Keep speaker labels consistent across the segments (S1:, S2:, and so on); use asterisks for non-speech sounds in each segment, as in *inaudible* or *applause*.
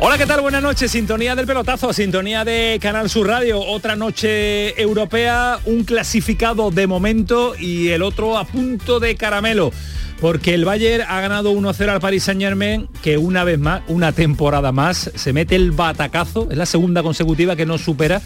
S1: Hola, ¿qué tal? Buenas noches. Sintonía del pelotazo, sintonía de Canal Sur Radio. Otra noche europea, un clasificado de momento y el otro a punto de caramelo. Porque el Bayern ha ganado 1-0 al Paris Saint Germain, que una vez más, una temporada más, se mete el batacazo. Es la segunda consecutiva que no supera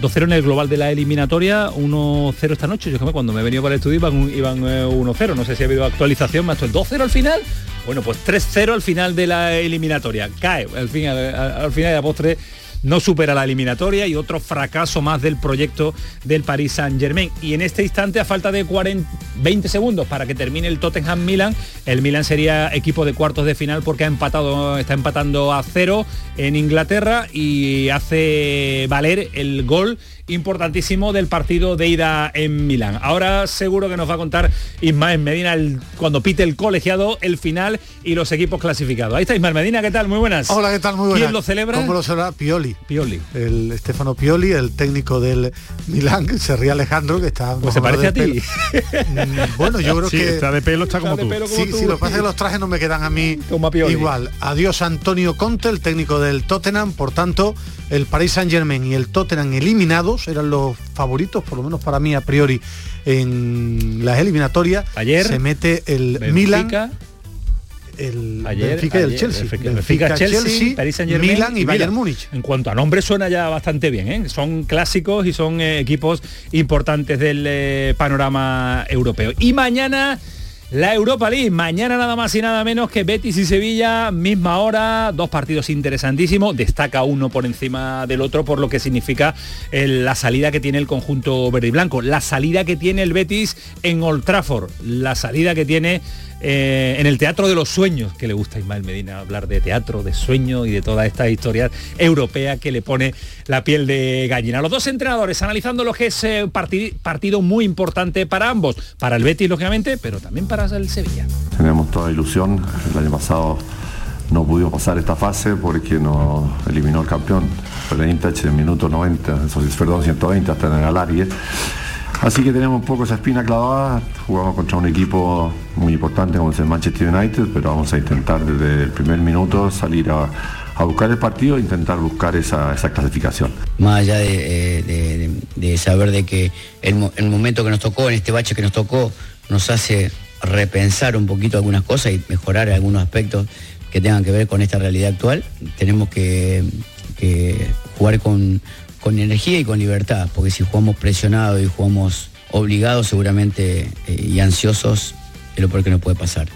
S1: 2-0 en el global de la eliminatoria, 1-0 esta noche. Yo cuando me he venido para el estudio iban, iban 1-0. No sé si ha habido actualización, más el 2-0 al final. Bueno, pues 3-0 al final de la eliminatoria. Cae al, al final de la postre no supera la eliminatoria y otro fracaso más del proyecto del Paris Saint Germain. Y en este instante, a falta de 40, 20 segundos para que termine el Tottenham Milan, el Milan sería equipo de cuartos de final porque ha empatado, está empatando a cero en Inglaterra y hace valer el gol importantísimo del partido de ida en Milán. Ahora seguro que nos va a contar Ismael Medina cuando pite el colegiado, el final y los equipos clasificados. Ahí está Ismael Medina, ¿qué tal? Muy buenas.
S2: Hola, ¿qué tal? Muy buenas.
S1: ¿Quién lo celebra?
S2: ¿Cómo lo celebra? Pioli.
S1: Pioli.
S2: El Stefano Pioli, el técnico del Milán, *laughs* se ríe Alejandro, que está...
S1: Pues se parece a ti.
S2: Mm, bueno, yo *laughs* creo que...
S3: está de pelo, está, como, tú.
S2: sí, sí, lo que pasa es que los trajes no me quedan a mí igual. Adiós Antonio Conte, el técnico del Tottenham, por tanto, el Paris Saint Germain y el Tottenham eliminados eran los favoritos, por lo menos para mí a priori, en las eliminatorias.
S1: Ayer
S2: se mete el
S1: Benfica,
S2: Milan. El
S1: ayer,
S2: Benfica y el
S1: ayer,
S2: Chelsea.
S1: Benfica, Benfica, Chelsea, Paris Saint Germain
S2: Milan y,
S1: y
S2: Bayern. Múnich.
S1: En cuanto a nombre suena ya bastante bien, ¿eh? son clásicos y son eh, equipos importantes del eh, panorama europeo. Y mañana la Europa League, mañana nada más y nada menos que Betis y Sevilla, misma hora, dos partidos interesantísimos, destaca uno por encima del otro por lo que significa el- la salida que tiene el conjunto verde y blanco, la salida que tiene el Betis en Old Trafford, la salida que tiene eh, en el Teatro de los Sueños, que le gusta a Ismael Medina hablar de teatro, de sueño y de toda esta historia europea que le pone la piel de gallina. Los dos entrenadores analizando lo que es eh, parti- partido muy importante para ambos, para el Betis lógicamente, pero también para el Sevilla.
S4: Tenemos toda ilusión. El año pasado no pudimos pasar esta fase porque nos eliminó el campeón. El en minuto 90, eso es, perdón, 120 hasta en el. Así que tenemos un poco esa espina clavada. Jugamos contra un equipo muy importante como es el Manchester United, pero vamos a intentar desde el primer minuto salir a, buscar el partido e intentar buscar esa, clasificación.
S5: más allá de, saber de que el, el momento que nos tocó, en este bache que nos tocó, nos hace repensar un poquito algunas cosas y mejorar algunos aspectos que tengan que ver con esta realidad actual, tenemos que, que jugar con, con energía y con libertad, porque si jugamos presionados y jugamos obligados seguramente eh, y ansiosos, es lo peor que nos puede pasar.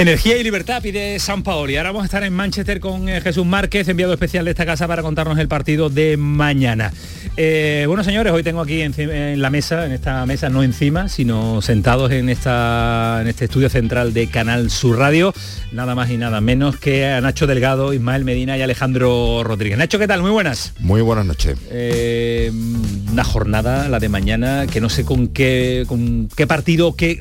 S1: Energía y libertad pide San Paoli. Ahora vamos a estar en Manchester con eh, Jesús Márquez, enviado especial de esta casa para contarnos el partido de mañana. Eh, bueno, señores, hoy tengo aquí enci- en la mesa, en esta mesa, no encima, sino sentados en, esta, en este estudio central de Canal Sur Radio, nada más y nada menos que a Nacho Delgado, Ismael Medina y Alejandro Rodríguez. Nacho, ¿qué tal? Muy buenas.
S6: Muy buenas noches.
S1: Eh, una jornada, la de mañana, que no sé con qué, con qué partido, qué,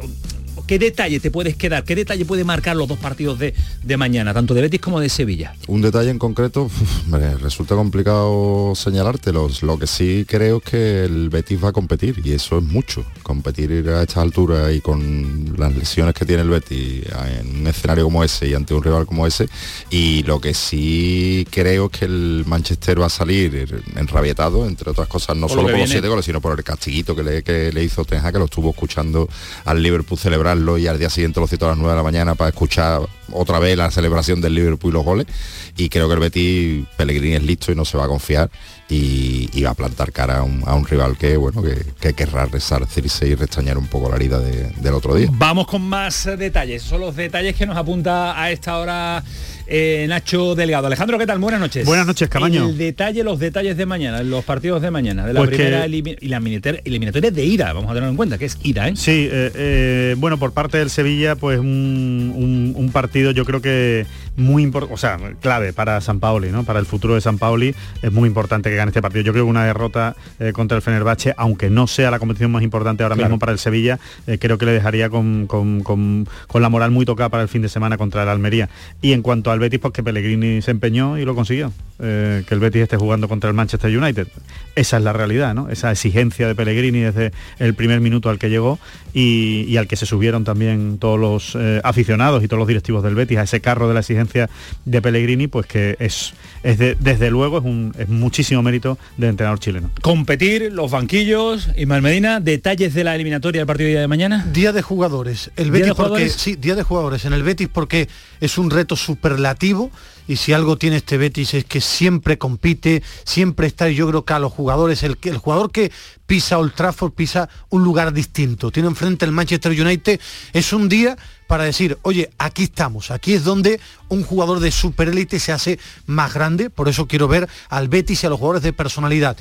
S1: qué detalle te puedes quedar, qué detalle puede marcar los dos partidos de, de mañana, tanto de Betis como de Sevilla.
S6: Un detalle en concreto, uf, me resulta complicado señalártelos. Lo que sí creo es que el Betis va a competir y eso es mucho. Competir a estas alturas y con las lesiones que tiene el Betis en un escenario como ese y ante un rival como ese. Y lo que sí creo es que el Manchester va a salir enrabietado, entre otras cosas, no
S1: Por
S6: solo por los siete goles, sino por el castiguito que le, que le hizo Tenja, que lo estuvo escuchando al Liverpool celebrarlo y al día siguiente lo citó a las 9 de la mañana para escuchar otra vez la celebración del Liverpool y los goles. Y creo que el Betis, Pellegrini es listo y no se va a confiar y, y va a plantar cara a un, a un rival que, bueno, que, que querrá resarcirse y restañar un poco la herida de- del otro día.
S1: Vamos con más detalles, son los detalles que nos apunta a esta hora eh, Nacho Delgado. Alejandro, ¿qué tal? Buenas noches.
S3: Buenas noches, Camaño.
S1: El detalle, los detalles de mañana, los partidos de mañana, de la
S3: Pues que-
S1: primera elimi- y la eliminatoria, eliminatoria de ida, vamos a tener en cuenta que es ida, ¿eh?
S3: Sí, eh, eh, bueno, por parte del Sevilla, pues un, un- un partido yo creo que muy importante, o sea, clave para San Paoli, ¿no? Para el futuro de San Paoli es muy importante que gane este partido. Yo creo que una derrota eh, contra el Fenerbahce, aunque no sea la competición más importante ahora mismo para el Sevilla, eh, creo que le dejaría con, la moral muy tocada para el fin de semana contra el Almería. Y en cuanto al Betis, pues que Pellegrini se empeñó y lo consiguió. Eh, que el Betis esté jugando contra el Manchester United. Esa es la realidad, ¿no? Esa exigencia de Pellegrini desde el primer minuto al que llegó y, al que se subieron también todos los aficionados y todos los directivos del Betis a ese carro de la exigencia de Pellegrini, pues que es, es desde luego es, un, es muchísimo mérito del entrenador chileno.
S1: Competir, los banquillos, y Medina, detalles de la eliminatoria del partido de día de mañana.
S2: Día de jugadores. El Betis porque sí, día de jugadores en el Betis porque es un reto superlativo y si algo tiene este Betis es que siempre compite, siempre está, y yo creo que a los jugadores, el, jugador que pisa Old Trafford pisa un lugar distinto, tiene enfrente el Manchester United, es un día para decir, oye, aquí estamos, aquí es donde un jugador de superélite se hace más grande, por eso quiero ver al Betis y a los jugadores de personalidad.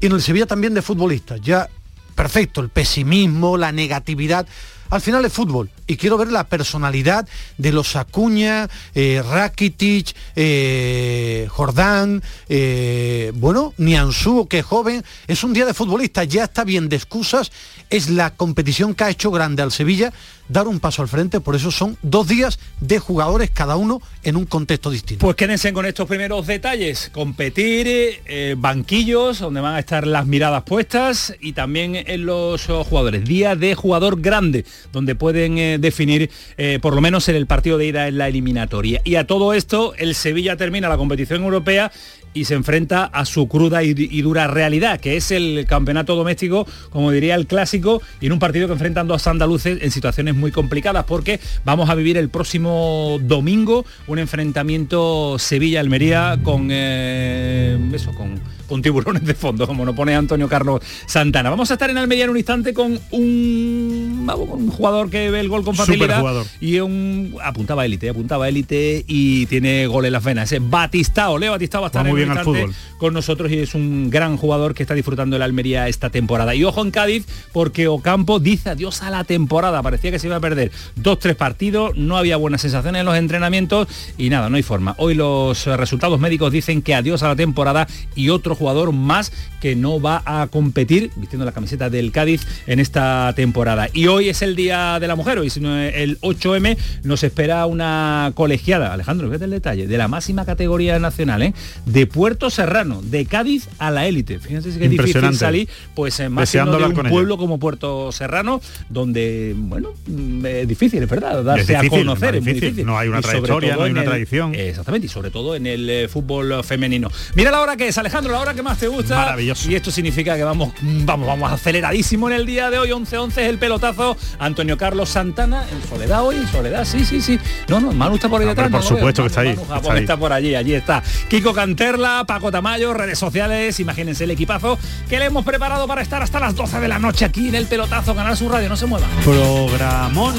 S2: Y en el Sevilla también de futbolistas, ya perfecto, el pesimismo, la negatividad, al final es fútbol y quiero ver la personalidad de los Acuña, eh, Rakitic, eh, Jordán, eh, bueno, Nianzú, que joven, es un día de futbolista, ya está bien de excusas, es la competición que ha hecho grande al Sevilla dar un paso al frente, por eso son dos días de jugadores cada uno en un contexto distinto.
S1: Pues quédense con estos primeros detalles, competir, eh, banquillos, donde van a estar las miradas puestas y también en los jugadores, día de jugador grande, donde pueden eh, definir eh, por lo menos en el partido de ida en la eliminatoria. Y a todo esto, el Sevilla termina la competición europea y se enfrenta a su cruda y, dura realidad, que es el campeonato doméstico, como diría el clásico, y en un partido que enfrentan dos andaluces en situaciones muy complicadas, porque vamos a vivir el próximo domingo un enfrentamiento Sevilla-Almería con eh, eso, con con tiburones de fondo, como nos pone Antonio Carlos Santana. Vamos a estar en Almería en un instante con un, un jugador que ve el gol con facilidad y un apuntaba élite, apuntaba élite y tiene gol en las venas. Es Batistao, Leo Batistao va a estar muy bien fútbol. con nosotros y es un gran jugador que está disfrutando de la Almería esta temporada. Y ojo en Cádiz porque Ocampo dice adiós a la temporada, parecía que se iba a perder dos, tres partidos, no había buenas sensaciones en los entrenamientos y nada, no hay forma. Hoy los resultados médicos dicen que adiós a la temporada y otro jugador más que no va a competir vistiendo la camiseta del Cádiz en esta temporada. Y hoy es el Día de la Mujer, hoy el 8M nos espera una colegiada, Alejandro, fíjate el detalle, de la máxima categoría nacional, ¿eh? de Puerto Serrano, de Cádiz a la élite. Fíjense que es difícil salir, pues más de un pueblo como Puerto Serrano, donde, bueno, mm, es difícil, es verdad, darse a conocer, es, difícil.
S3: No hay una trayectoria, no hay una tradición.
S1: Exactamente, y sobre todo en el eh, fútbol femenino. Mira la hora que es, Alejandro, la hora que más te gusta.
S3: Maravilloso.
S1: Y esto significa que vamos, vamos, vamos aceleradísimo en el día de hoy. 11-11 es el pelotazo. Antonio Carlos Santana, en soledad hoy, en soledad, sí, sí, sí. No, no, Manu está por ahí detrás.
S3: por supuesto que está ahí.
S1: está, por allí, allí está. Kiko Canterla, Paco Tamayo, redes sociales, imagínense el equipazo que le hemos preparado para estar hasta las 12 de la noche aquí en el pelotazo, Canal Sur Radio, no se mueva.
S3: Programón.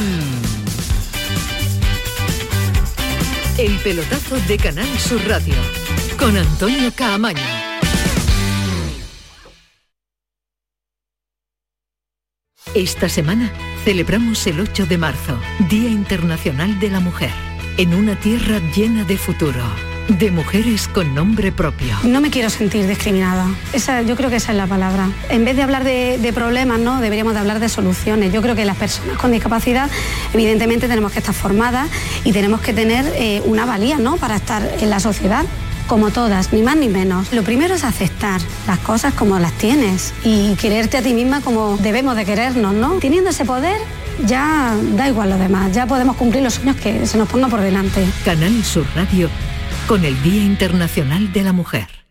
S7: El pelotazo de Canal Sur Radio con Antonio Caamaño. Esta semana celebramos el 8 de marzo, Día Internacional de la Mujer, en una tierra llena de futuro. De mujeres con nombre propio.
S8: No me quiero sentir discriminada. Esa, yo creo que esa es la palabra. En vez de hablar de, problemas, ¿no? deberíamos de hablar de soluciones. Yo creo que las personas con discapacidad, evidentemente, tenemos que estar formadas y tenemos que tener eh, una valía ¿no? para estar en la sociedad como todas, ni más ni menos. Lo primero es aceptar las cosas como las tienes y quererte a ti misma como debemos de querernos, ¿no? Teniendo ese poder, ya da igual lo demás, ya podemos cumplir los sueños que se nos pongan por delante.
S7: Canal Sur Radio con el Día Internacional de la Mujer.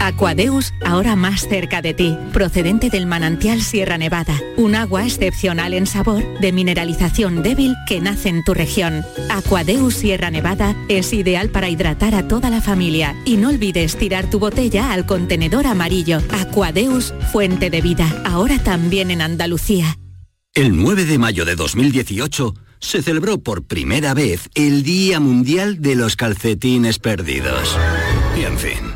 S9: Aquadeus, ahora más cerca de ti, procedente del manantial Sierra Nevada, un agua excepcional en sabor, de mineralización débil que nace en tu región. Aquadeus Sierra Nevada es ideal para hidratar a toda la familia y no olvides tirar tu botella al contenedor amarillo. Aquadeus, fuente de vida, ahora también en Andalucía.
S10: El 9 de mayo de 2018 se celebró por primera vez el Día Mundial de los Calcetines Perdidos. Y en fin.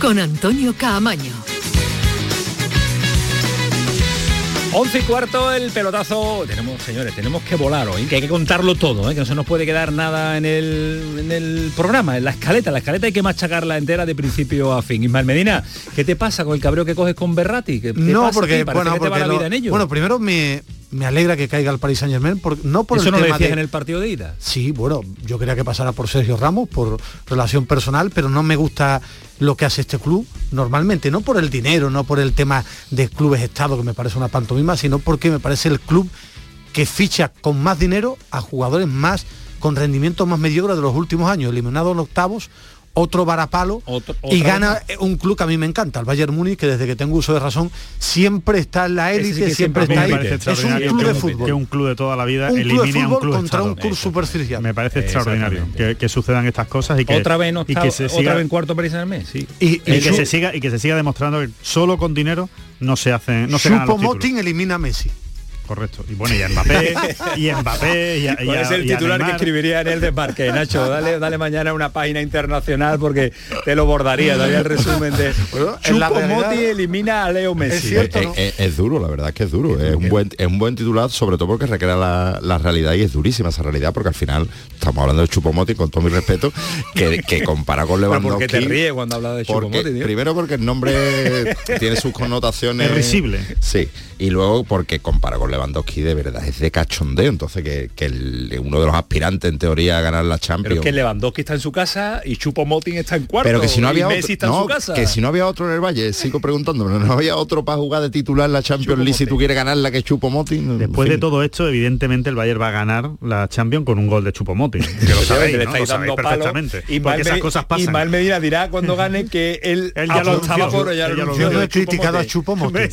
S7: con Antonio Caamaño.
S1: 11 y cuarto el pelotazo. Tenemos, señores, tenemos que volar hoy, que hay que contarlo todo, ¿eh? que no se nos puede quedar nada en el, en el programa, en la escaleta. La escaleta hay que machacarla entera de principio a fin. Ismael Medina, ¿qué te pasa con el cabreo que coges con Berrati?
S2: no, porque, bueno, bueno, primero me, me alegra que caiga el Paris Saint Germain, no por
S1: ¿Eso
S2: el
S1: no
S2: tema
S1: lo en el partido de ida?
S2: Sí, bueno, yo quería que pasara por Sergio Ramos, por relación personal, pero no me gusta lo que hace este club normalmente, no por el dinero, no por el tema de clubes Estado, que me parece una pantomima, sino porque me parece el club que ficha con más dinero a jugadores más con rendimientos más mediocres de los últimos años, eliminado en octavos otro varapalo y gana un club que a mí me encanta, el Bayern Múnich, que desde que tengo uso de razón siempre está en la élite, siempre, está ahí. Es un club de fútbol.
S3: Que un club de toda la vida
S2: un
S3: elimine
S2: a
S3: un club
S2: contra un club superficial.
S3: Me parece extraordinario que, sucedan estas cosas y que
S1: otra vez no
S3: y que se siga
S1: en cuarto París en el mes, sí.
S3: Y, que se siga y que se siga demostrando que solo con dinero no se hace no se
S2: Motín elimina a Messi
S3: correcto. Y bueno, y a Mbappé, y Mbappé, y,
S1: es el titular que escribiría en el desmarque, Nacho? Dale, dale mañana una página internacional porque te lo bordaría, daría el resumen de Chupo Moti elimina a Leo Messi.
S6: Es, duro, la verdad es que es duro. Es un buen, es un buen titular, sobre todo porque recrea la, realidad y es durísima esa realidad, porque al final estamos hablando de Chupo Moti, con todo mi respeto, que, que compara con *laughs* Lewandowski.
S1: ¿Por qué te ríes cuando habla de Chupo Moti?
S6: Primero porque el nombre *laughs* tiene sus connotaciones.
S3: Es risible.
S6: Sí. Y luego porque compara con Lewandowski Lewandowski de verdad es de cachondeo, entonces que, que uno de los aspirantes en teoría a ganar la Champions. Pero
S1: es que Lewandowski está en su casa y Chupo Moting está en cuarto.
S6: Pero que si no había
S1: otro,
S6: no, que si no había otro en el Valle, sigo *laughs* preguntando, no había otro para jugar de titular la Champions League si tú quieres ganarla que Chupo Moting.
S3: Después de todo esto, evidentemente el Bayern va a ganar la Champions con un gol de Chupo Moting. *laughs* Que lo sabéis, ¿no? lo sabéis perfectamente.
S1: Y porque esas cosas pasan. Y Mal Medina dirá cuando gane que él, *laughs*
S3: él ya lo estaba por
S2: ya lo Yo no he criticado a Chupo Moting.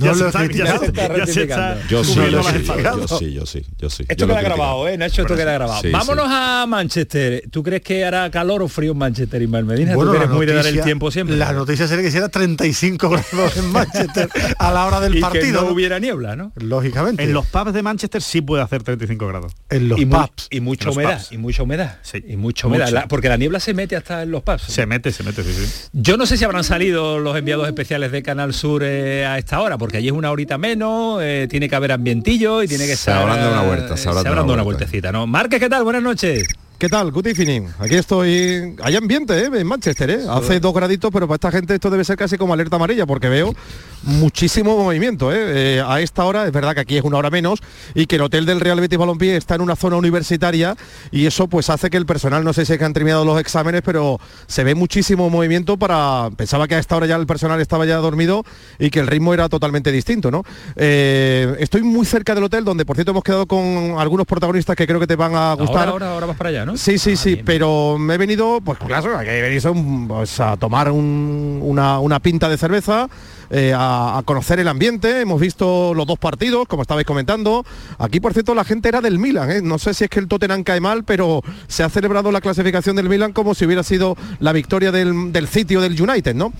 S6: No lo he criticado. Yo sí, yo sí, yo sí, yo sí.
S1: Esto queda grabado, ¿eh, Nacho? Esto queda grabado. Vámonos a Manchester. ¿Tú crees que hará calor o frío en Manchester, y Medina? Bueno, ¿Tú eres muy de dar el tiempo siempre?
S2: La noticia sería que hiciera 35 grados en Manchester a la hora del *laughs* partido.
S1: Que no, hubiera niebla, ¿no?
S2: Lógicamente.
S3: En los pubs de Manchester sí puede hacer 35 grados.
S2: En los pubs.
S1: y mucha humedad. Y mucha humedad. Sí. Y mucha humedad. porque la niebla se mete hasta en los pubs.
S3: Se mete, se mete, sí, sí.
S1: Yo no sé si habrán salido los enviados especiales de Canal Sur eh, a esta hora, porque allí es una horita menos, eh, tiene que haber ambientillo y tiene que
S6: se habrán dado una vuelta, se habrán,
S1: dado una, vueltecita, ¿no? Márquez, ¿qué tal? Buenas noches.
S11: ¿Qué tal? Good evening. Aquí estoy. Hay ambiente, ¿eh? En Manchester, ¿eh? Hace dos graditos, pero para esta gente esto debe ser casi como alerta amarilla, porque veo muchísimo movimiento, ¿eh? A esta hora, es verdad que aquí es una hora menos, y que el hotel del Real Betis Balompié está en una zona universitaria, y eso pues hace que el personal, no sé si es que han terminado los exámenes, pero se ve muchísimo movimiento para. Pensaba que a esta hora ya el personal estaba ya dormido y que el ritmo era totalmente distinto, ¿no? Estoy muy cerca del hotel, donde por cierto hemos quedado con algunos protagonistas que creo que te van a gustar.
S1: Ahora, ahora, vas para allá.
S11: Sí, sí, ah, sí, pero me he venido, pues claro, que he venido pues, a tomar una, una pinta de cerveza, eh, a, conocer el ambiente, hemos visto los dos partidos, como estabais comentando. Aquí, por cierto, la gente era del Milan, ¿eh? no sé si es que el Tottenham cae mal, pero se ha celebrado la clasificación del Milan como si hubiera sido la victoria del, del City o del United, ¿no?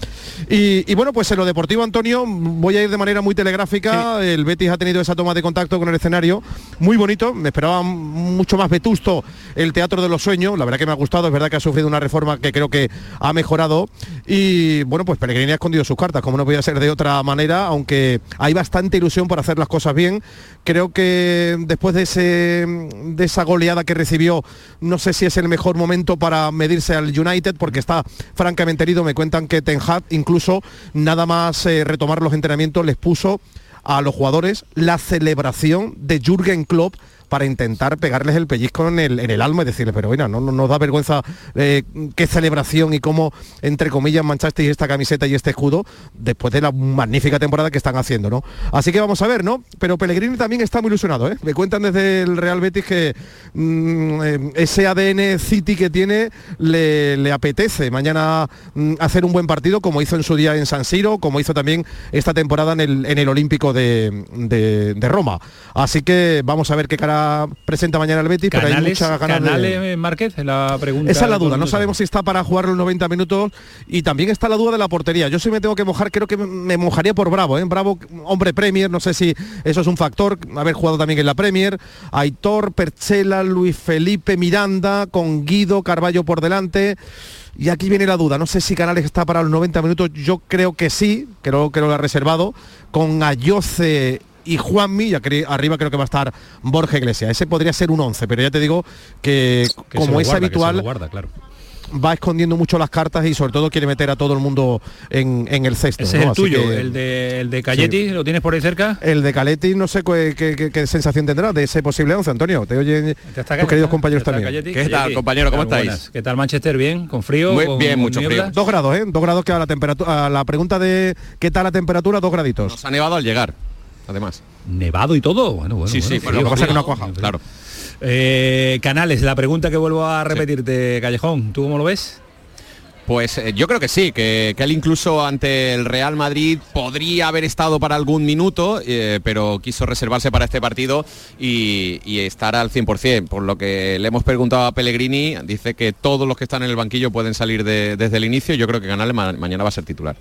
S11: Y, bueno, pues en lo deportivo, Antonio, voy a ir de manera muy telegráfica. El Betis ha tenido esa toma de contacto con el escenario muy bonito. Me esperaba mucho más vetusto el Teatro de los Sueños. La verdad que me ha gustado. Es verdad que ha sufrido una reforma que creo que ha mejorado. Y bueno, pues Pellegrini ha escondido sus cartas, como no podía ser de otra manera, aunque hay bastante ilusión por hacer las cosas bien. Creo que después de, ese, de esa goleada que recibió, no sé si es el mejor momento para medirse al United, porque está francamente herido. Me cuentan que Ten Hag incluso nada más eh, retomar los entrenamientos les puso a los jugadores la celebración de Jürgen Klopp para intentar pegarles el pellizco en el, en el alma y decirles, pero bueno, no, nos da vergüenza eh, qué celebración y cómo, entre comillas, manchasteis esta camiseta y este escudo después de la magnífica temporada que están haciendo, ¿no? Así que vamos a ver, ¿no? Pero Pellegrini también está muy ilusionado, ¿eh? Me cuentan desde el Real Betis que mm, eh, ese ADN City que tiene le, apetece mañana mm, hacer un buen partido como hizo en su día en San Siro, como hizo también esta temporada en el, en el Olímpico de, de Roma. Así que vamos a ver qué cara presenta mañana el Betis, pero hay mucha ganas
S1: Canales de... Márquez, la pregunta.
S11: Esa es la duda, no sabemos si está para jugar los 90 minutos y también está la duda de la portería. Yo sí me tengo que mojar, creo que me mojaría por Bravo, ¿eh? Bravo, hombre Premier, no sé si eso es un factor, haber jugado también en la Premier. Aitor, Perchela, Luis Felipe, Miranda, con Guido, Carballo por delante. Y aquí viene la duda, no sé si Canales está para los 90 minutos, yo creo que sí, creo que lo ha reservado, con Ayoce y Juanmi, y arriba creo que va a estar Borja Iglesias. Ese podría ser un 11, pero ya te digo que, como es habitual, va escondiendo mucho las cartas y sobre todo quiere meter a todo el mundo en, el cesto.
S1: Ese es el tuyo, el de, el de Caletti, ¿lo tienes por ahí cerca?
S11: El de Caletti no sé qué, sensación tendrá de ese posible 11, Antonio. Te oyen tus queridos compañeros también.
S12: ¿Qué tal, compañero? ¿Cómo estáis?
S1: ¿Qué tal Manchester? ¿Bien? ¿Con frío?
S12: Muy bien, mucho frío.
S11: Dos grados, ¿eh? Dos grados que a la temperatura, a la pregunta de qué tal la temperatura, dos graditos.
S12: Nos ha nevado al llegar además.
S1: Nevado y todo. Bueno, bueno.
S12: Sí, sí,
S11: pero lo que pasa que no ha cuajado.
S12: Claro.
S1: Eh, Canales, la pregunta que vuelvo a repetirte, Callejón, ¿tú cómo lo ves?
S12: Pues eh, yo creo que sí, que, él incluso ante el Real Madrid podría haber estado para algún minuto, eh, pero quiso reservarse para este partido y, estar al 100%. Por lo que le hemos preguntado a Pellegrini, dice que todos los que están en el banquillo pueden salir desde el inicio. Yo creo que Canales mañana va a ser titular.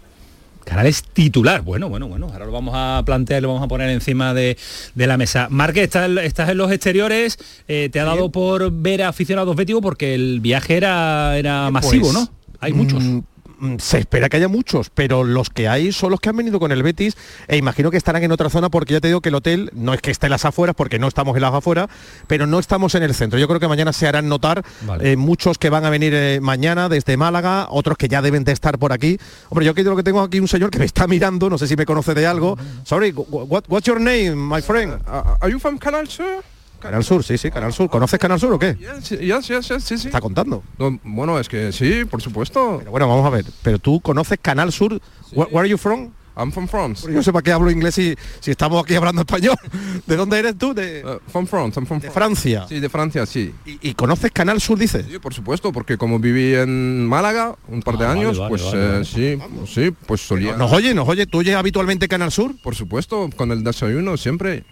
S1: Canales titular. Bueno, bueno, bueno. Ahora lo vamos a plantear, lo vamos a poner encima de, la mesa. Marque, estás, estás, en los exteriores. Eh, ¿Te ha dado por ver a aficionados béticos? Porque el viaje era, era masivo, pues, ¿no? Hay muchos. Mm,
S11: se espera que haya muchos, pero los que hay son los que han venido con el Betis e imagino que estarán en otra zona porque ya te digo que el hotel no es que esté en las afueras porque no estamos en las afueras, pero no estamos en el centro. Yo creo que mañana se harán notar eh, muchos que van a venir eh, mañana desde Málaga, otros que ya deben de estar por aquí. Hombre, yo creo que tengo aquí un señor que me está mirando, no sé si me conoce de algo. Sorry, what's your name, my friend?
S13: Uh, are you from Canal Sur?
S11: Canal Sur, sí, sí, Canal Sur. ¿Conoces Canal Sur o qué?
S13: Sí, sí, sí.
S11: ¿Está contando?
S13: bueno, es que sí, por supuesto.
S11: Pero bueno, vamos a ver. Pero tú conoces Canal Sur. Where, are you from?
S13: I'm from France.
S11: Yo sé para qué hablo inglés si, si estamos aquí hablando español. *laughs* ¿De dónde eres tú? De,
S13: uh, from France, I'm from
S11: de Francia.
S13: Sí, de Francia, sí.
S11: ¿Y, conoces Canal Sur, dices?
S13: Sí, por supuesto, porque como viví en Málaga un par de ah, años, pues eh, sí, sí, pues solía...
S11: ¿Nos oye, nos oye? ¿Tú oyes habitualmente Canal Sur?
S13: Por supuesto, con el desayuno siempre.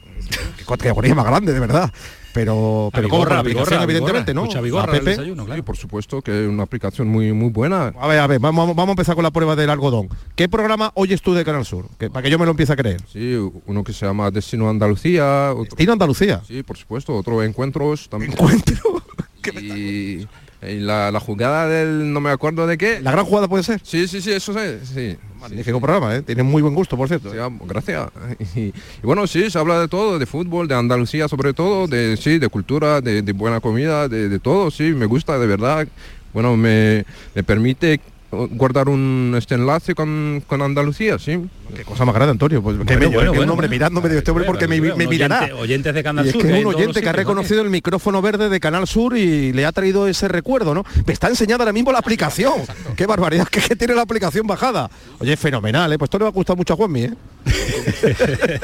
S11: Qué categoría más grande, de verdad. Pero pero como la aplicación evidentemente no
S13: sí, por supuesto que es una aplicación muy muy buena.
S11: A ver a ver vamos, vamos a empezar con la prueba del algodón. Qué programa oyes tú de Canal Sur para que yo me lo empiece a creer.
S13: Sí uno que se llama Destino Andalucía
S11: Destino Andalucía.
S13: Sí por supuesto otro encuentros también.
S11: Encuentro *laughs* *laughs*
S13: y, la, jugada del no me acuerdo de qué.
S11: La gran jugada puede ser
S13: sí sí sí eso sí, sí
S11: Magnífico programa, ¿eh? Tiene muy buen gusto, por cierto.
S13: Ah, gracias. Y, bueno, sí, se habla de todo, de fútbol, de Andalucía sobre todo, de sí, de cultura, de, buena comida, de, todo, sí, me gusta de verdad. Bueno, me permite guardar un este enlace con, con, Andalucía, sí.
S11: Qué cosa más grande, Antonio. Pues que un hombre mirándome de este hombre porque me, mirará.
S1: oyentes de Canal Sur.
S11: Es que es un oyente que ha reconocido el micrófono verde de Canal Sur y le ha traído ese recuerdo, ¿no? Me está enseñando ahora mismo la aplicación. Qué barbaridad que, tiene la aplicación bajada. Oye, fenomenal, ¿eh? Pues esto le va a gustar mucho a Juanmi, ¿eh? *laughs*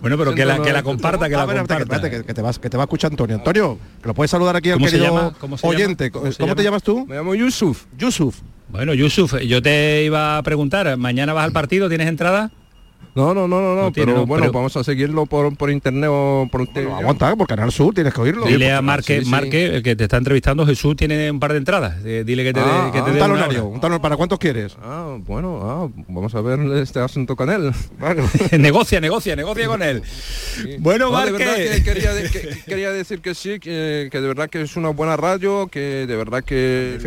S1: bueno, pero que la, que la comparta, que la comparta.
S11: Que, te vas, que te va a escuchar Antonio. Antonio, que lo puedes saludar aquí al querido oyente. ¿Cómo, te llamas tú?
S13: Me llamo Yusuf.
S11: Yusuf.
S1: Bueno, Yusuf, yo te iba a preguntar, ¿mañana vas al partido? ¿Tienes entrada?
S13: No, no, no, no, no, pero bueno, vamos a seguirlo por, por internet o por
S11: bueno, aguanta, por Canal Sur tienes que oírlo.
S1: Dile a Marque, Marque, el que te está entrevistando, Jesús tiene un par de entradas. Eh, dile que te,
S11: ah,
S1: que te
S11: ah, un talonario, un talonario, ¿para cuántos quieres?
S13: Ah, bueno, ah, vamos a ver este asunto con él. *laughs* *laughs*
S1: negocia, negocia, negocia con él. Bueno, no, Marque.
S13: quería, *laughs* quería, decir que sí, que, que, de verdad que es una buena radio, que de verdad que...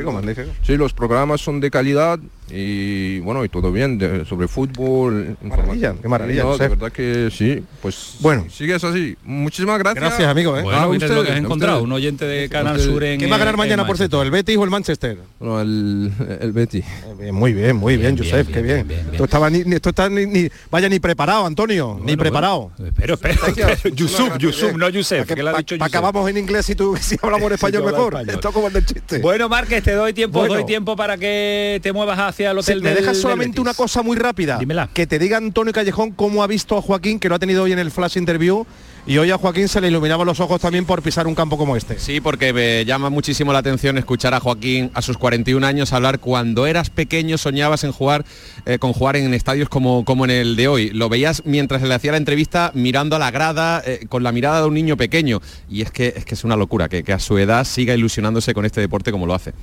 S13: Sí, los programas son de calidad y bueno y todo bien sobre fútbol
S11: maravilla qué maravilla
S13: de verdad que sí pues bueno. sigues así muchísimas gracias.
S11: Gracias amigo
S1: ¿eh? bueno, ah, usted, lo que has encontrado un oyente de Canal Sur en
S11: ¿qué va a ganar mañana por cierto el Betis o el Manchester
S13: no el, el Betis.
S11: Eh, muy bien muy bien, bien Josep qué bien, esto estaba ni, esto está ni, ni, vaya ni preparado Antonio ni preparado.
S1: Pero espera *laughs* Yusuf Yusuf no Yusef que,
S11: acabamos en inglés y tú *laughs* si hablamos en español mejor. esto como el del chiste.
S1: Bueno Márquez te doy tiempo doy tiempo para que te muevas hacia el hotel
S11: ¿Me dejas solamente una cosa muy rápida?
S1: Dímela.
S11: Que te diga Antonio Callejón cómo ha visto a Joaquín, que lo ha tenido hoy en el flash interview. Y hoy a Joaquín se le iluminaban los ojos también por pisar un campo como este.
S12: Sí, porque me llama muchísimo la atención escuchar a Joaquín a sus 41 años hablar cuando eras pequeño soñabas en jugar eh, con jugar en estadios como, como en el de hoy. Lo veías mientras le hacía la entrevista mirando a la grada eh, con la mirada de un niño pequeño. Y es que es, que es una locura que a su edad siga ilusionándose con este deporte como lo hace.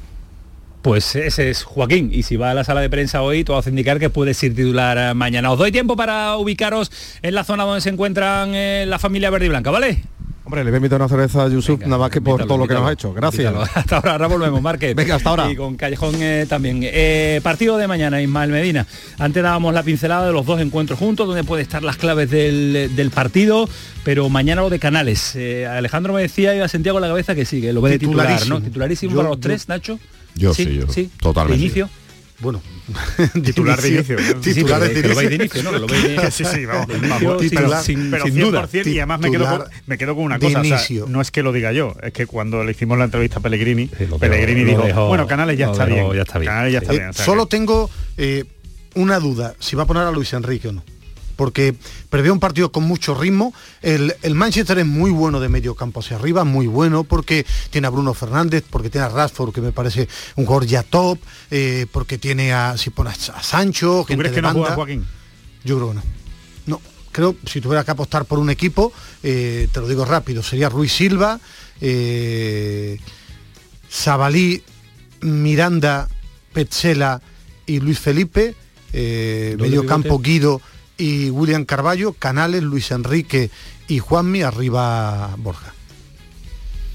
S1: Pues ese es Joaquín y si va a la sala de prensa hoy, todo hace indicar que puede ser titular eh, mañana. Os doy tiempo para ubicaros en la zona donde se encuentran eh, la familia verde y blanca, ¿vale?
S11: Hombre, le voy a invitar una cerveza a Yusuf, nada más que por todo lo que nos ha hecho. Gracias. *laughs*
S1: Hasta ahora, ahora volvemos, Márquez.
S11: Venga, hasta ahora.
S1: Y con Callejón eh, también. partido de mañana, Ismael Medina. Antes dábamos la pincelada de los dos encuentros juntos, donde puede estar las claves del, partido, pero mañana lo de Canales. Alejandro me decía, iba a Santiago la cabeza que sí, que lo ve de titular, ¿no? Titularísimo para los tres, Nacho.
S6: Yo sí, yo. Sí. Totalmente.
S1: ¿De inicio?
S11: Bueno, *laughs*
S1: titular de inicio.
S11: Titular de inicio.
S1: Lo veis de inicio, ¿no? Lo veis *laughs*
S3: sí, sí, vamos. Inicio, titular, sin, pero, sin duda. y además me quedo, con, me quedo con una cosa. O sea, no es que lo diga yo, es que cuando le hicimos la entrevista a Pellegrini, Pellegrini dijo, bueno, Canales ya está bien.
S1: Ya está bien.
S3: Canales ya está bien.
S11: Eh, solo tengo eh, una duda, si va a poner a Luis Enrique o no porque perdió un partido con mucho ritmo. El, Manchester es muy bueno de medio campo hacia arriba, muy bueno, porque tiene a Bruno Fernández, porque tiene a Rashford, que me parece un jugador ya top, eh, porque tiene a, si pone a Sancho,
S1: ¿Tú crees que no juega Joaquín?
S11: Yo creo que no. No, creo, si tuviera que apostar por un equipo, eh, te lo digo rápido, sería Ruiz Silva, eh, Sabalí, Miranda, Petzela y Luis Felipe, medio campo Guido y William Carballo, Canales, Luis Enrique y Juanmi, arriba Borja.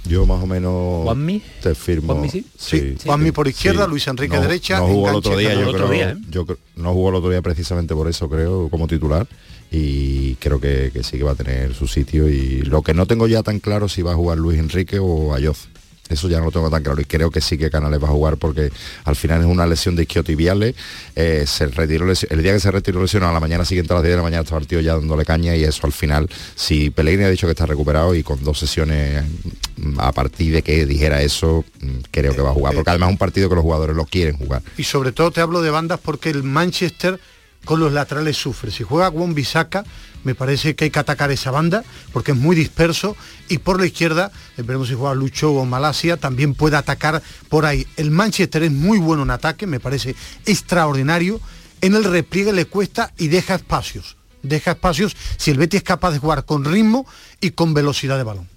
S6: Yo más o menos
S1: ¿Juanmi?
S6: te firmo.
S1: ¿Juanmi
S11: sí? Juanmi por izquierda, Luis Enrique derecha.
S6: No jugó el otro día, yo creo. ¿eh? yo no jugó el otro día precisamente por eso, creo, como titular. Y creo que, sí que va a tener su sitio. Y lo que no tengo ya tan claro si va a jugar Luis Enrique o Ayoz. Eso ya no lo tengo tan claro y creo que sí que Canales va a jugar porque al final es una lesión de isquiotibiales. Eh, se retiró el día que se retiró lesionado a la mañana siguiente a las 10 de la mañana está partido ya dándole caña y eso al final, si Pellegrini ha dicho que está recuperado y con dos sesiones mm, a partir de que dijera eso, mm, creo que va a jugar. Porque además es un partido que los jugadores lo quieren jugar.
S11: Y sobre todo te hablo de bandas porque el Manchester con los laterales sufre. Si juega Juan Bisaca, me parece que hay que atacar esa banda porque es muy disperso y por la izquierda, veremos si juega Lucho o Malasia, también puede atacar por ahí. El Manchester es muy bueno en ataque, me parece extraordinario. En el repliegue le cuesta y deja espacios. Deja espacios si el Betis es capaz de jugar con ritmo y con velocidad de balón.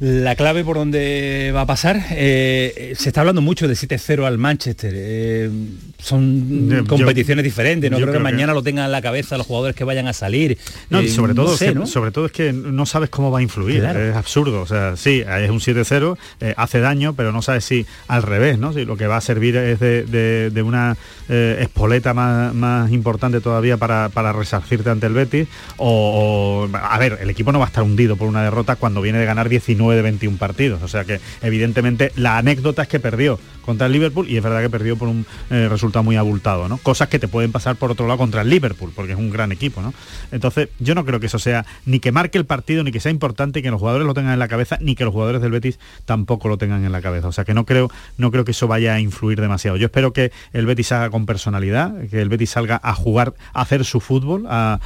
S1: La clave por donde va a pasar, eh, se está hablando mucho de 7-0 al Manchester. Eh, son competiciones diferentes, no creo, que mañana lo tengan en la cabeza los jugadores que vayan a salir.
S3: No, y sobre todo, sobre todo es que no sabes cómo va a influir, es absurdo. O sea, sí, es un 7-0, eh, hace daño, pero no sabes si al revés, ¿no? Si lo que va a servir es de, una espoleta más, importante todavía para, resarcirte ante el Betis. O, o, a ver, el equipo no va a estar hundido por una derrota cuando viene de ganar 19 de 21 partidos. O sea que evidentemente la anécdota es que perdió contra el Liverpool y es verdad que perdió por un eh, resultado muy abultado, ¿no? Cosas que te pueden pasar por otro lado contra el Liverpool, porque es un gran equipo, ¿no? Entonces yo no creo que eso sea ni que marque el partido, ni que sea importante, que los jugadores lo tengan en la cabeza, ni que los jugadores del Betis tampoco lo tengan en la cabeza. O sea que no creo, no creo que eso vaya a influir demasiado. Yo espero que el Betis haga con personalidad, que el Betis salga a jugar, a hacer su fútbol, a,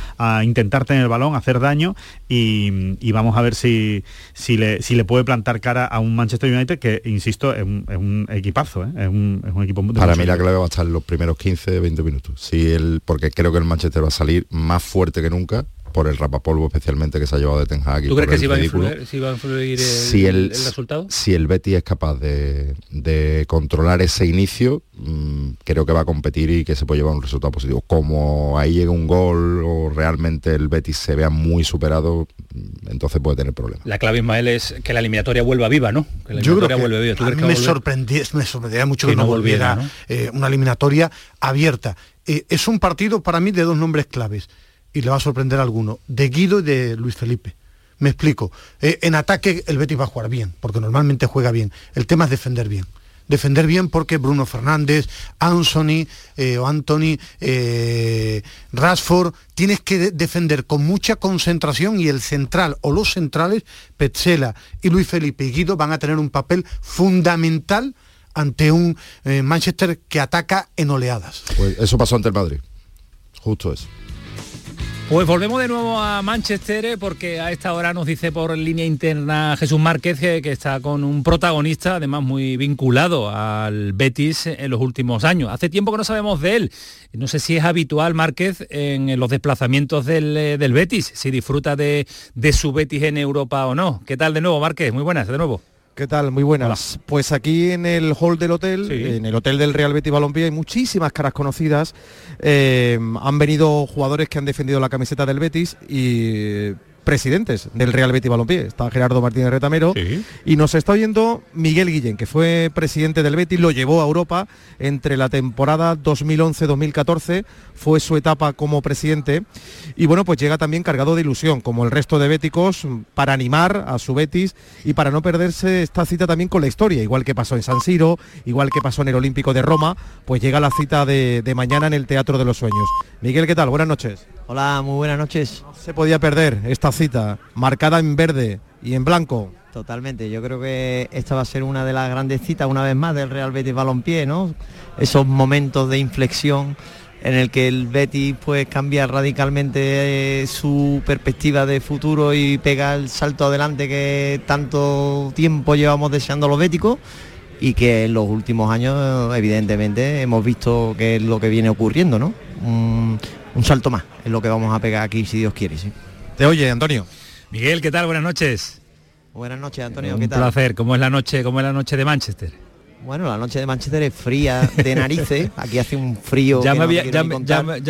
S3: intentar tener el balón, a hacer daño y, vamos a ver si, si, le, si le puede plantar cara a un Manchester United que, insisto, es un, equipazo, ¿eh? es, un, equipo muy
S6: Para mí la clave va a estar en los primeros 15, 20 minutos. Sí, el, porque creo que el Manchester va a salir más fuerte que nunca por el rapapolvo especialmente que se ha llevado de Ten Hag.
S1: ¿Tú crees que si va, a influir, el, resultado?
S6: Si el Betty es capaz de, controlar ese inicio, mm, creo que va a competir y que se puede llevar un resultado positivo. Como ahí llega un gol o realmente el Betis se vea muy superado, mm, entonces puede tener problemas.
S1: La clave, Ismael, es que la eliminatoria vuelva viva, ¿no? Que la eliminatoria
S2: vuelva viva. ¿Tú me, sorprendía, me sorprendería mucho que, no volviera, eh, una eliminatoria abierta. Eh, es un partido para mí de dos nombres claves y le va a sorprender a alguno, de Guido y de Luis Felipe. Me explico. Eh, en ataque el Betis va a jugar bien, porque normalmente juega bien. El tema es defender bien. Defender bien porque Bruno Fernández, Anthony eh, o Anthony, eh, Rashford, tienes que defender con mucha concentración y el central o los centrales, Petzela y Luis Felipe y Guido van a tener un papel fundamental ante un Manchester que ataca en oleadas.
S6: Pues eso pasó ante el Madrid. Justo eso.
S1: Pues volvemos de nuevo a Manchester eh, porque a esta hora nos dice por línea interna Jesús Márquez que, está con un protagonista además muy vinculado al Betis en los últimos años. Hace tiempo que no sabemos de él. No sé si es habitual Márquez en los desplazamientos del, eh, Betis, si disfruta de, de su Betis en Europa o no. ¿Qué tal de nuevo Márquez? Muy buenas, de nuevo.
S11: ¿Qué tal? Muy buenas. Pues aquí en el hall del hotel, en el hotel del Real Betis Balompié, hay muchísimas caras conocidas. Eh, han venido jugadores que han defendido la camiseta del Betis y presidentes del Real Betis Balompié. Está Gerardo Martínez Retamero y nos está oyendo Miguel Guillén, que fue presidente del Betis, lo llevó a Europa entre la temporada 2011-2014, fue su etapa como presidente y bueno, pues llega también cargado de ilusión, como el resto de béticos, para animar a su Betis y para no perderse esta cita también con la historia, igual que pasó en San Siro, igual que pasó en el Olímpico de Roma, pues llega la cita de, de mañana en el Teatro de los Sueños. Miguel, ¿qué tal? Buenas noches.
S14: Hola, muy buenas noches.
S11: No se podía perder esta cita, marcada en verde y en blanco.
S14: Totalmente, yo creo que esta va a ser una de las grandes citas, una vez más, del Real Betis Balompié, ¿no? Esos momentos de inflexión en el que el Betis pues cambia radicalmente eh, su perspectiva de futuro y pega el salto adelante que tanto tiempo llevamos deseando los béticos y que en los últimos años evidentemente hemos visto que es lo que viene ocurriendo, ¿no? Un salto más es lo que vamos a pegar aquí si Dios quiere. ¿sí?
S11: Te oye, Antonio.
S1: Miguel, ¿qué tal? Buenas noches.
S14: Buenas noches, Antonio.
S1: ¿Qué tal? Un placer. ¿Cómo es la noche? ¿Cómo es la noche de Manchester?
S14: Bueno, la noche de Manchester es fría de narices. *laughs* Aquí hace un frío.
S1: Ya, me, había, ya,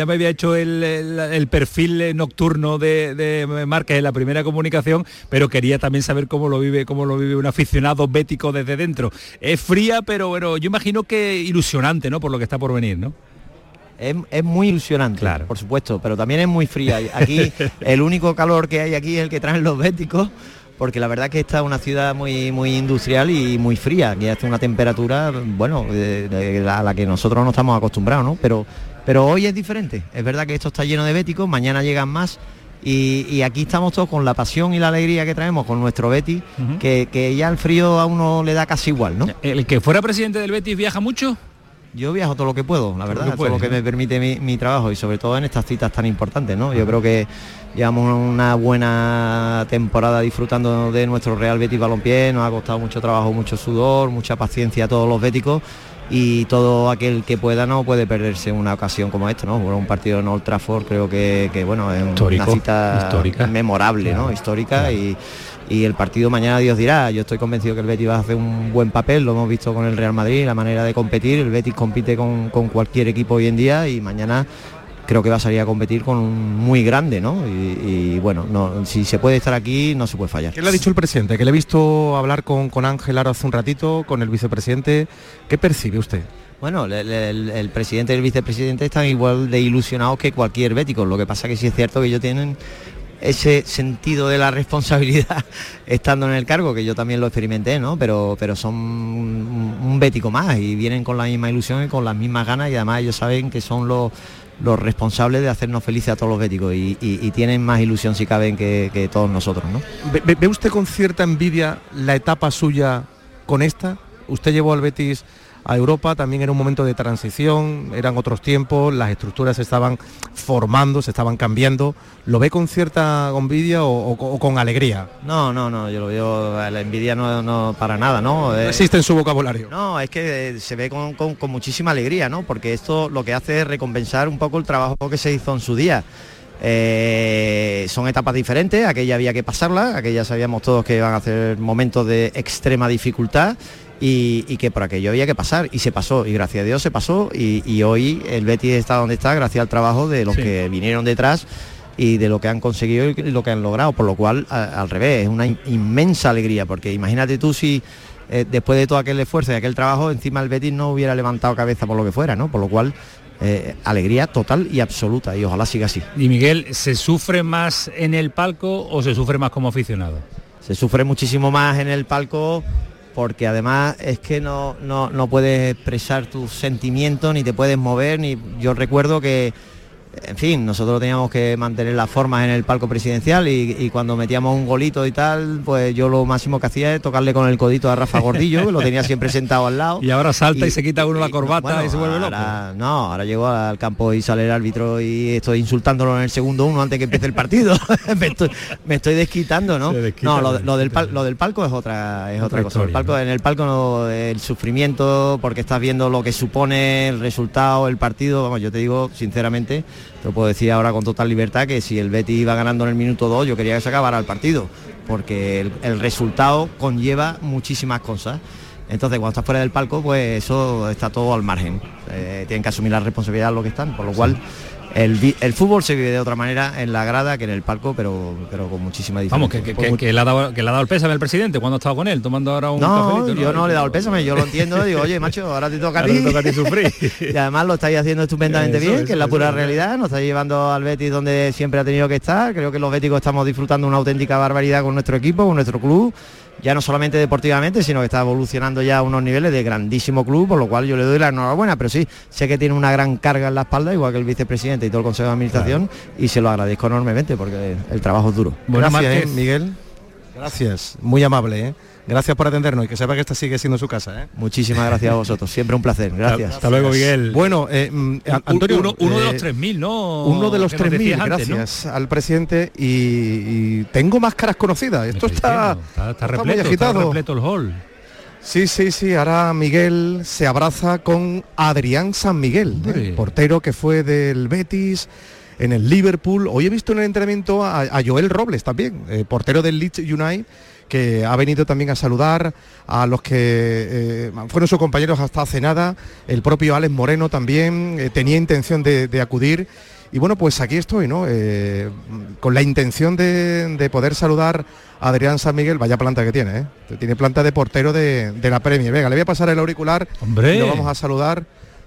S1: me había hecho el, perfil nocturno de, de Márquez en la primera comunicación, pero quería también saber cómo lo vive, cómo lo vive un aficionado bético desde dentro. Es fría, pero bueno, yo imagino que ilusionante, ¿no? Por lo que está por venir, ¿no?
S14: Es, muy ilusionante, claro. por supuesto, pero también es muy fría. Aquí *laughs* el único calor que hay aquí es el que traen los béticos, porque la verdad que esta es una ciudad muy, muy industrial y muy fría, que hace una temperatura, bueno, a la que nosotros no estamos acostumbrados, ¿no? Pero, pero hoy es diferente. Es verdad que esto está lleno de béticos, mañana llegan más. Y, aquí estamos todos con la pasión y la alegría que traemos con nuestro Betis, que, que, ya el frío a uno le da casi igual, ¿no?
S1: ¿El que fuera presidente del Betis viaja mucho?
S14: Yo viajo todo lo que puedo, la verdad, todo lo que me permite mi, trabajo y sobre todo en estas citas tan importantes, ¿no? Yo creo que llevamos una buena temporada disfrutando de nuestro Real Betis Balompié, nos ha costado mucho trabajo, mucho sudor, mucha paciencia a todos los béticos y todo aquel que pueda no puede perderse una ocasión como esta, ¿no? un partido en Old Trafford creo que, bueno, es una cita histórica. memorable, ¿no? Histórica y y el partido mañana Dios dirá, yo estoy convencido que el Betis va a hacer un buen papel, lo hemos visto con el Real Madrid, la manera de competir, el Betis compite con, cualquier equipo hoy en día y mañana creo que va a salir a competir con un muy grande, ¿no? Y, bueno, no, si se puede estar aquí no se puede fallar.
S11: ¿Qué le ha dicho el presidente? Que le he visto hablar con, con Ángel Aro hace un ratito, con el vicepresidente. ¿Qué percibe usted?
S14: Bueno, el, presidente y el vicepresidente están igual de ilusionados que cualquier bético. Lo que pasa que sí es cierto que ellos tienen ese sentido de la responsabilidad *laughs* estando en el cargo, que yo también lo experimenté, ¿no? Pero, pero son un, bético más y vienen con la misma ilusión y con las mismas ganas y además ellos saben que son los, los responsables de hacernos felices a todos los béticos y, tienen más ilusión si caben que, todos nosotros, ¿no?
S11: ¿Ve, ¿Ve, usted con cierta envidia la etapa suya con esta? Usted llevó al Betis a Europa, también era un momento de transición, eran otros tiempos, las estructuras se estaban formando, se estaban cambiando. ¿Lo ve con cierta envidia o, con alegría?
S14: No, no, no, yo lo veo, la envidia no, para nada, ¿no?
S11: existe en su vocabulario.
S14: No, es que se ve con, con muchísima alegría, ¿no? Porque esto lo que hace es recompensar un poco el trabajo que se hizo en su día. Eh, son etapas diferentes, aquella había que pasarla, aquella sabíamos todos que iban a ser momentos de extrema dificultad y, que por aquello había que pasar y se pasó y gracias a Dios se pasó y, hoy el Betis está donde está gracias al trabajo de los que vinieron detrás y de lo que han conseguido y lo que han logrado, por lo cual al revés, es una inmensa alegría, porque imagínate tú si eh, después de todo aquel esfuerzo y aquel trabajo, encima el Betis no hubiera levantado cabeza por lo que fuera, ¿no? Por lo cual eh, alegría total y absoluta y ojalá siga así.
S1: Y Miguel, ¿se sufre más en el palco o se sufre más como aficionado?
S14: Se sufre muchísimo más en el palco porque además es que no, no, no puedes expresar tus sentimientos ni te puedes mover ni yo recuerdo que en fin, nosotros teníamos que mantener las formas en el palco presidencial y, cuando metíamos un golito y tal, pues yo lo máximo que hacía es tocarle con el codito a Rafa Gordillo, que lo tenía siempre sentado al lado. *laughs*
S1: Y ahora salta y, se quita uno la corbata y se vuelve
S14: loco. no, ahora llego al campo y sale el árbitro y estoy insultándolo en el segundo uno antes que empiece el partido. *laughs* me, estoy, desquitando, ¿no? no, lo, del lo del palco es otra, es otra, cosa. El palco, En el palco no, el sufrimiento, porque estás viendo lo que supone el resultado, el partido, vamos, yo te digo sinceramente, te puedo decir ahora con total libertad que si el Betis iba ganando en el minuto 2, yo quería que se acabara el partido, porque el, resultado conlleva muchísimas cosas. Entonces, cuando estás fuera del palco, pues eso está todo al margen. Eh, tienen que asumir la responsabilidad de lo que están, por lo cual el, fútbol se vive de otra manera en la grada que en el palco, pero, pero con muchísima diferencia.
S1: Vamos, que, le ha dado, el pésame el presidente cuando ha estado con él, tomando ahora un
S14: no, yo no, le he dado el pésame, yo lo entiendo, digo, oye, macho, ahora te toca a ti.
S1: toca a ti sufrir. *laughs*
S14: y además lo estáis haciendo estupendamente bien, que es la pura realidad, nos está llevando al Betis donde siempre ha tenido que estar. Creo que los béticos estamos disfrutando una auténtica barbaridad con nuestro equipo, con nuestro club ya no solamente deportivamente, sino que está evolucionando ya a unos niveles de grandísimo club, por lo cual yo le doy la enhorabuena, pero sí, sé que tiene una gran carga en la espalda, igual que el vicepresidente y todo el Consejo de Administración, y se lo agradezco enormemente porque el trabajo es duro.
S11: Gracias, ¿eh, Miguel. Gracias, muy amable. ¿eh? Gracias por atendernos y que sepa que esta sigue siendo su casa. ¿eh?
S14: Muchísimas gracias a vosotros, siempre un placer. Gracias.
S1: Hasta luego, Miguel.
S11: Bueno, eh, mm, Antonio,
S1: uno, de los 3.000, ¿no?
S11: Uno de los 3.000, gracias al presidente. Y, tengo máscaras conocidas. Esto está,
S1: está, repleto, está repleto el hall.
S11: Sí, sí, sí. Ahora Miguel se abraza con Adrián San Miguel, portero que fue del Betis en el Liverpool. Hoy he visto en el entrenamiento a, Joel Robles también, portero del Leeds United que ha venido también a saludar a los que eh, fueron sus compañeros hasta hace nada, el propio Alex Moreno también eh, tenía intención de, acudir. Y bueno, pues aquí estoy, ¿no? Eh, con la intención de, poder saludar a Adrián San Miguel, vaya planta que tiene, ¿eh? Tiene planta de portero de, la Premier. Venga, le voy a pasar el auricular
S1: ¡Hombre!
S11: y lo vamos a saludar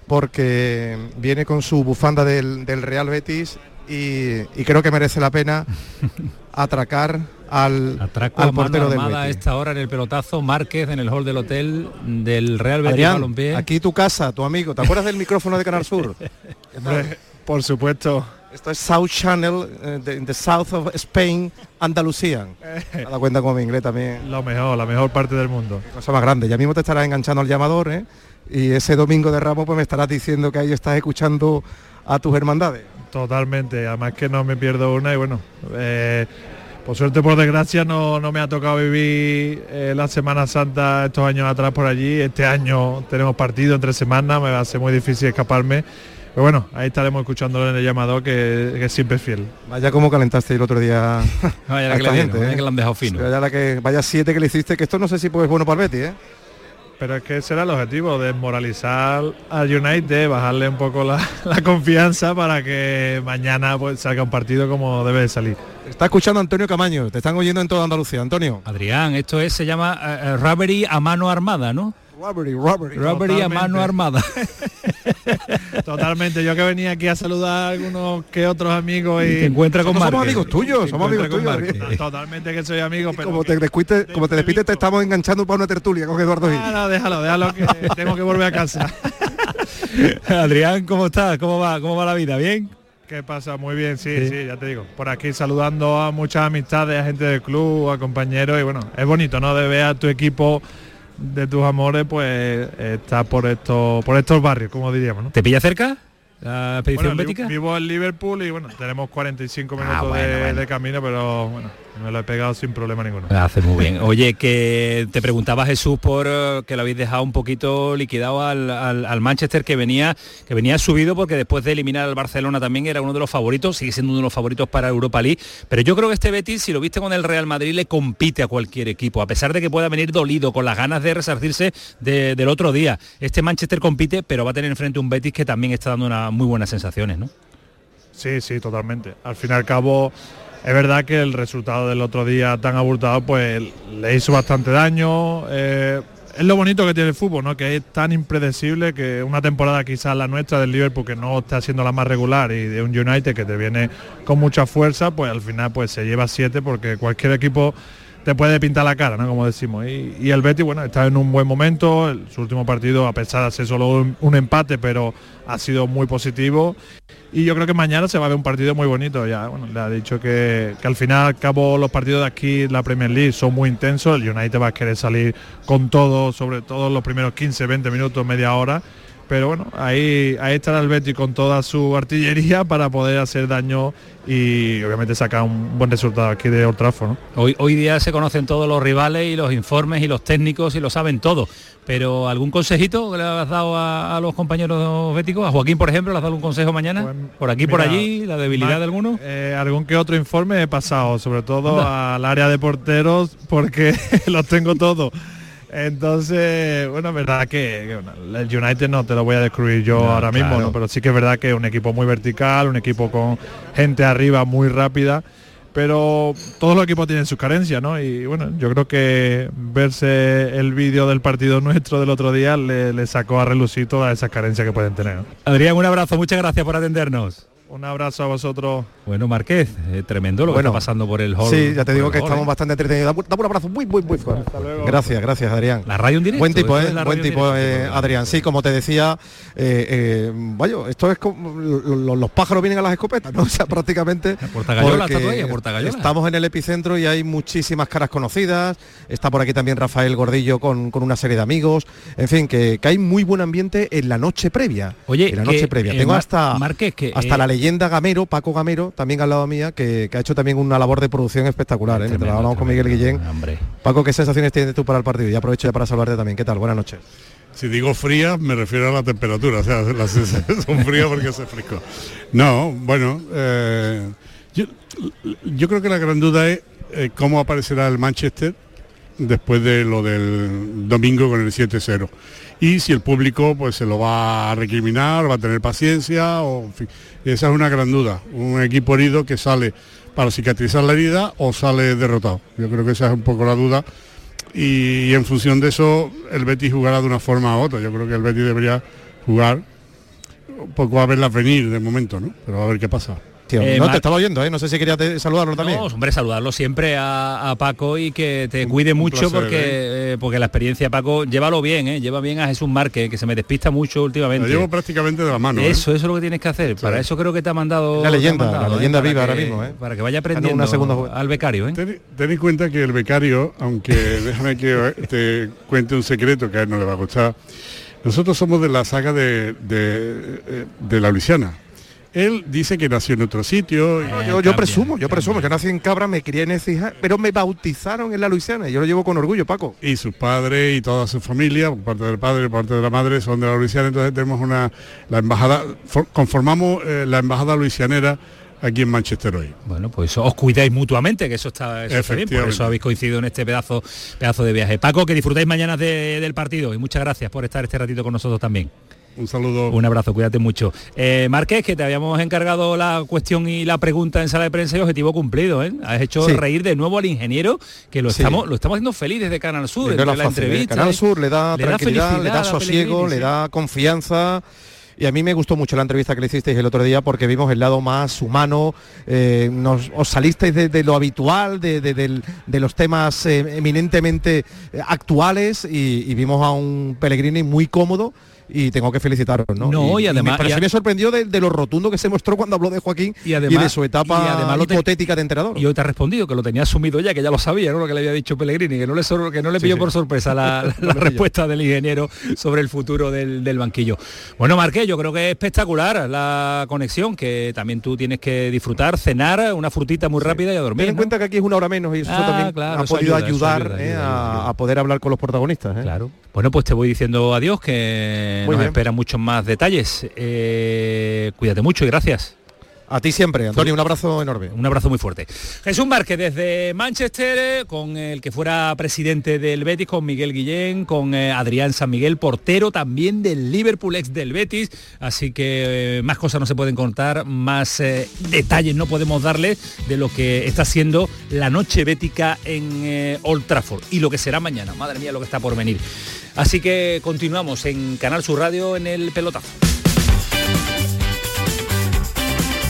S11: porque viene con su bufanda del, Real Betis y, y, creo que merece la pena *laughs* atracar al,
S1: Atraco al portero del a esta hora en el pelotazo Márquez en el hall del hotel del Real Betis Balompié.
S11: Aquí tu casa, tu amigo. ¿Te acuerdas del micrófono de Canal *laughs* Sur?
S3: Por supuesto.
S11: Esto es South Channel, the south of Spain, Andalucía. Me da cuenta como mi inglés también.
S3: Lo mejor, la mejor parte del mundo.
S11: cosa más grande. Ya mismo te estarás enganchando al llamador, ¿eh? Y ese domingo de Ramos pues me estarás diciendo que ahí estás escuchando a tus hermandades.
S3: Totalmente, además que no me pierdo una y bueno, eh, por suerte, por desgracia, no, me ha tocado vivir eh, la Semana Santa estos años atrás por allí. Este año tenemos partido entre semanas, me va a ser muy difícil escaparme. Pero bueno, ahí estaremos escuchándolo en el llamado que, siempre es fiel.
S11: Vaya como calentaste el otro día. *laughs*
S1: vaya la que, gente, ¿eh? que le han dejado fino.
S11: Vaya, la que, vaya siete que le hiciste, que esto no sé si pues bueno para el Betty, ¿eh?
S3: Pero es que será el objetivo, desmoralizar al United, bajarle un poco *laughs* la, confianza para que mañana pues, salga un partido como debe de salir.
S11: Está escuchando Antonio Camaño, te están oyendo en toda Andalucía, Antonio.
S1: Adrián, esto es, se llama uh, a mano armada, ¿no?
S11: Robbery, robbery.
S1: Robbery a mano armada. *laughs*
S3: Totalmente. Yo que venía aquí a saludar a algunos que otros amigos y,
S1: te encuentra con
S11: Somos amigos tuyos, somos amigos tuyos.
S3: Totalmente que soy amigo, pero
S11: como te descuites, como te despides te estamos enganchando para una tertulia con Eduardo Gil.
S3: Ah, no, déjalo, déjalo que tengo que volver a casa. *laughs*
S1: Adrián, ¿cómo estás? ¿Cómo va? ¿Cómo va la vida? ¿Bien?
S3: ¿Qué pasa? Muy bien, sí, sí, ya te digo. Por aquí saludando a muchas amistades, a gente del club, a compañeros y bueno, es bonito, ¿no? De ver a tu equipo
S15: de tus amores, pues está por estos, por estos barrios, como diríamos. ¿no?
S1: ¿Te pilla cerca? la expedición bética?
S15: Vivo en Liverpool y bueno, tenemos 45 ah, minutos de, camino, pero bueno, me lo he pegado sin problema ninguno.
S1: Hace muy bien. Oye, que te preguntaba Jesús por eh, que lo habéis dejado un poquito liquidado al, Manchester que venía, que venía subido porque después de eliminar al Barcelona también era uno de los favoritos, sigue siendo uno de los favoritos para Europa League. Pero yo creo que este Betis, si lo viste con el Real Madrid, le compite a cualquier equipo, a pesar de que pueda venir dolido, con las ganas de resarcirse del otro día. Este Manchester compite, pero va a tener enfrente un Betis que también está dando una muy buenas sensaciones, ¿no?
S15: Sí, sí, totalmente. Al fin y al cabo, es verdad que el resultado del otro día tan abultado, pues le hizo bastante daño. Eh, es lo bonito que tiene el fútbol, ¿no? Que es tan impredecible que una temporada quizás la nuestra del Liverpool que no está siendo la más regular y de un United que te viene con mucha fuerza, pues al final pues se lleva siete porque cualquier equipo te puede pintar la cara, ¿no? Como decimos. Y, el Betis, bueno, está en un buen momento. su último partido, a pesar de ser solo un, empate, pero ha sido muy positivo. Y yo creo que mañana se va a ver un partido muy bonito. Ya, bueno, le ha dicho que, al final al cabo los partidos de aquí, la Premier League, son muy intensos. El United va a querer salir con todo, sobre todo los primeros 15, 20 minutos, media hora pero bueno, ahí, ahí estará el Betis con toda su artillería para poder hacer daño y obviamente sacar un buen resultado aquí de Old Trafford.
S1: Hoy, hoy día se conocen todos los rivales y los informes y los técnicos y lo saben todo, pero ¿algún consejito que le has dado a, los compañeros béticos? A Joaquín, por ejemplo, ¿le has dado un consejo mañana? Pues, por aquí, por allí, la debilidad de alguno.
S15: Eh, algún que otro informe he pasado, sobre todo al área de porteros, porque *laughs* los tengo todos. Entonces, bueno, es verdad que, el United no te lo voy a descubrir yo ahora mismo, pero sí que es verdad que es un equipo muy vertical, un equipo con gente arriba muy rápida, pero todos los equipos tienen sus carencias, ¿no? Y bueno, yo creo que verse el vídeo del partido nuestro del otro día le, sacó a relucir todas esas carencias que pueden tener.
S1: Adrián, un abrazo, muchas gracias por atendernos.
S15: Un abrazo a vosotros.
S1: Bueno, Marqués, eh, tremendo lo que está pasando por el hall.
S11: Sí, ya te digo que estamos ¿eh? bastante entretenidos. Dame un abrazo muy, muy, muy fuerte. Gracias, gracias, Adrián.
S1: La radio en directo.
S11: Buen tipo, ¿eh? Buen tipo, Adrián. Sí, como te decía, vaya, esto es como los pájaros vienen a las escopetas, ¿no? *laughs* O sea, prácticamente. Estamos en el epicentro y hay muchísimas caras conocidas. Está por aquí también Rafael Gordillo con, con una serie de amigos. En fin, que, hay muy buen ambiente en la noche previa.
S1: Oye,
S11: en la noche previa. Tengo hasta,
S1: Marqués, que,
S11: hasta la leyenda Gamero, Paco Gamero, también al lado mía, que, ha hecho también una labor de producción espectacular. ¿eh? Mientras hablamos con Miguel Guillén. Paco, ¿qué sensaciones tienes tú para el partido? Y aprovecho ya para saludarte también. ¿Qué tal? Buenas noches.
S16: Si digo fría, me refiero a la temperatura, o sea, las *laughs* son frías porque hace fresco. No, bueno, eh, yo, creo que la gran duda es eh, cómo aparecerá el Manchester después de lo del domingo con el 7-0 y si el público pues se lo va a recriminar, va a tener paciencia, o, esa es una gran duda. Un equipo herido que sale para cicatrizar la herida o sale derrotado. Yo creo que esa es un poco la duda. Y, en función de eso el Betis jugará de una forma u otra. Yo creo que el Betis debería jugar un poco a verlas venir de momento, ¿no? Pero a ver qué pasa.
S11: Eh, no, te estaba oyendo, ¿eh? no sé si querías saludarlo también. No,
S1: hombre, saludarlo siempre a, Paco y que te cuide mucho porque, ¿eh? Eh, porque la experiencia, Paco, llévalo bien, ¿eh? lleva bien a Jesús Márquez, que se me despista mucho últimamente.
S16: Lo llevo prácticamente de la mano.
S1: Eso, eso es lo que tienes que hacer. Para eso creo que te ha mandado.
S11: La leyenda, la leyenda viva ahora mismo.
S1: Para que vaya aprendiendo una segunda... al becario.
S16: Ten, en cuenta que el becario, aunque *laughs* déjame que te cuente un secreto que a él no le va a gustar, nosotros somos de la saga de, de, de la Luisiana él dice que nació en otro sitio.
S11: yo, presumo, yo presumo que nací en Cabra, me crié en Ecija, pero me bautizaron en la Luisiana y yo lo llevo con orgullo, Paco.
S16: Y sus padres y toda su familia, por parte del padre y por parte de la madre, son de la Luisiana, entonces tenemos una, la embajada, conformamos eh, la embajada luisianera aquí en Manchester hoy.
S1: Bueno, pues os cuidáis mutuamente, que eso está, eso bien, por eso habéis coincidido en este pedazo, pedazo de viaje. Paco, que disfrutáis mañana del partido y muchas gracias por estar este ratito con nosotros también.
S16: Un saludo.
S1: Un abrazo, cuídate mucho. Eh, Márquez, que te habíamos encargado la cuestión y la pregunta en sala de prensa y objetivo cumplido. ¿eh? Has hecho reír de nuevo al ingeniero, que lo estamos lo estamos haciendo feliz desde Canal Sur,
S11: desde la, entrevista. Canal Sur le da tranquilidad, le da sosiego, le da confianza. Y a mí me gustó mucho la entrevista que le hicisteis el otro día porque vimos el lado más humano, eh, nos, os salisteis de, lo habitual, de, los temas eh, eminentemente actuales y, y, vimos a un Pellegrini muy cómodo y tengo que felicitaros, ¿no?
S1: No, y, además...
S11: me, me sorprendió de, lo rotundo que se mostró cuando habló de Joaquín y, además, de su etapa además hipotética de entrenador.
S1: Y hoy te ha respondido que lo tenía asumido ya, que ya lo sabía, ¿no? Lo que le había dicho Pellegrini, que no le, que no le pilló por sorpresa la, *laughs* respuesta del ingeniero sobre el futuro del, banquillo. Bueno, Marqué, yo creo que es espectacular la conexión, que también tú tienes que disfrutar, cenar, una frutita muy rápida y a dormir.
S11: Ten en cuenta que aquí es una hora menos y eso ah, también ha podido ayudar eh, a, poder hablar con los protagonistas.
S1: ¿eh? Claro. Bueno, pues te voy diciendo adiós, que nos esperan muchos más detalles. Eh, cuídate mucho y gracias.
S11: A ti siempre, Antonio, un abrazo enorme.
S1: Un abrazo muy fuerte. Jesús Márquez desde Manchester, eh, con el que fuera presidente del Betis, con Miguel Guillén, con eh, Adrián San Miguel, portero también del Liverpool ex del Betis. Así que eh, más cosas no se pueden contar, más detalles no podemos darle de lo que está siendo la noche bética en Old Trafford y lo que será mañana. Madre mía, lo que está por venir. Así que continuamos en Canal Sur Radio en el pelotazo.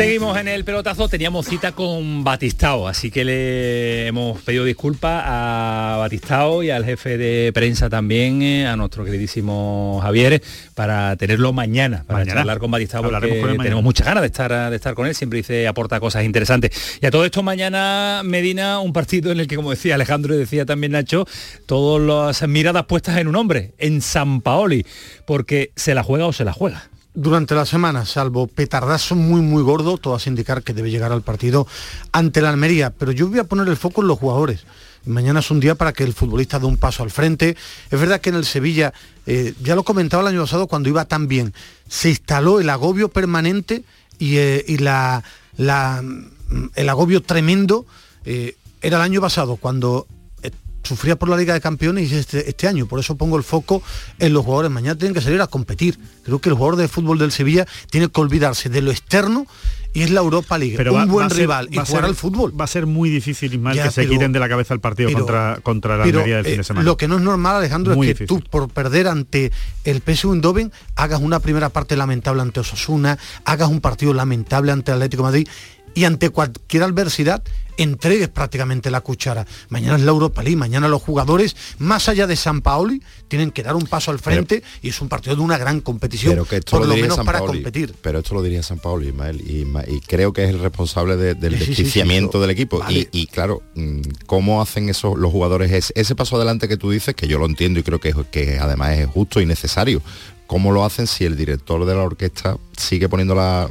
S1: Seguimos en el pelotazo, teníamos cita con Batistao, así que le hemos pedido disculpas a Batistao y al jefe de prensa también, eh, a nuestro queridísimo Javier, para tenerlo mañana, para hablar con Batistao, porque tenemos muchas ganas de estar, de estar con él, siempre dice, aporta cosas interesantes. Y a todo esto mañana Medina, un partido en el que, como decía Alejandro y decía también Nacho, todas las miradas puestas en un hombre, en San Paoli, porque se la juega o se la juega
S2: durante la semana, salvo petardazo muy muy gordo, todo hace indicar que debe llegar al partido ante la Almería. Pero yo voy a poner el foco en los jugadores. Mañana es un día para que el futbolista dé un paso al frente. Es verdad que en el Sevilla, eh, ya lo comentaba el año pasado cuando iba tan bien, se instaló el agobio permanente y, eh, la, el agobio tremendo. Eh, era el año pasado cuando sufría por la Liga de Campeones este, este año. Por eso pongo el foco en los jugadores. Mañana tienen que salir a competir. Creo que el jugador de fútbol del Sevilla tiene que olvidarse de lo externo y es la Europa League. Pero un buen rival y jugar al fútbol.
S3: Va a ser muy difícil, Ismael, que se quiten de la cabeza el partido contra, contra la Almería del fin de eh, semana.
S2: Lo que no es normal, Alejandro, es que tú por perder ante el PSV Eindhoven hagas una primera parte lamentable ante Osasuna, hagas un partido lamentable ante Atlético Madrid y ante cualquier adversidad entregues prácticamente la cuchara. Mañana es la Europa League, mañana los jugadores, más allá de San Paoli, tienen que dar un paso al frente y es un partido de una gran competición, pero que por lo, menos para competir.
S6: Pero esto lo diría San Paoli, Ismael, y, creo que es el responsable del desquiciamiento del equipo. Y, claro, mm, ¿cómo hacen eso los jugadores ese, ese paso adelante que tú dices, que yo lo entiendo y creo que, que además es justo y necesario? cómo lo hacen si el director de la orquesta sigue poniendo la,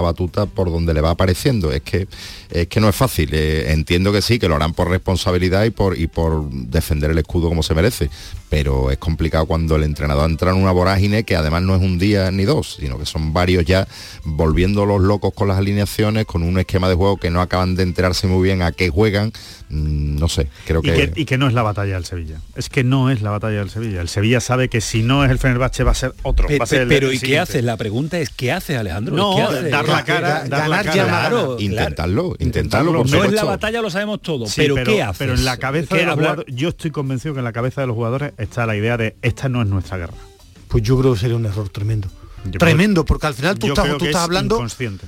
S6: batuta por donde le va apareciendo. Es que, es que no es fácil. Eh, entiendo que sí, que lo harán por responsabilidad y por, y por defender el escudo como se merece. Pero es complicado cuando el entrenador entra en una vorágine que además no es un día ni dos, sino que son varios ya volviendo los locos con las alineaciones, con un esquema de juego que no acaban de enterarse muy bien a qué juegan. Mm, no sé, creo
S3: que... Y, que... no es la batalla del Sevilla. Es que no es la batalla del Sevilla. El Sevilla sabe que si no es el Fenerbahce va a ser otro.
S1: Pero, ¿y qué hace? La pregunta es ¿qué hace Alejandro?
S3: No, dar la cara, ganar ya
S6: claro, intentarlo, intentarlo.
S1: no es la batalla, lo sabemos todo, pero, ¿qué hace?
S3: Pero en la cabeza de los jugadores, yo estoy convencido que en la cabeza de los jugadores está la idea de esta no es nuestra guerra.
S2: Pues yo creo que sería un error tremendo. tremendo, porque al final tú estás, tú estás hablando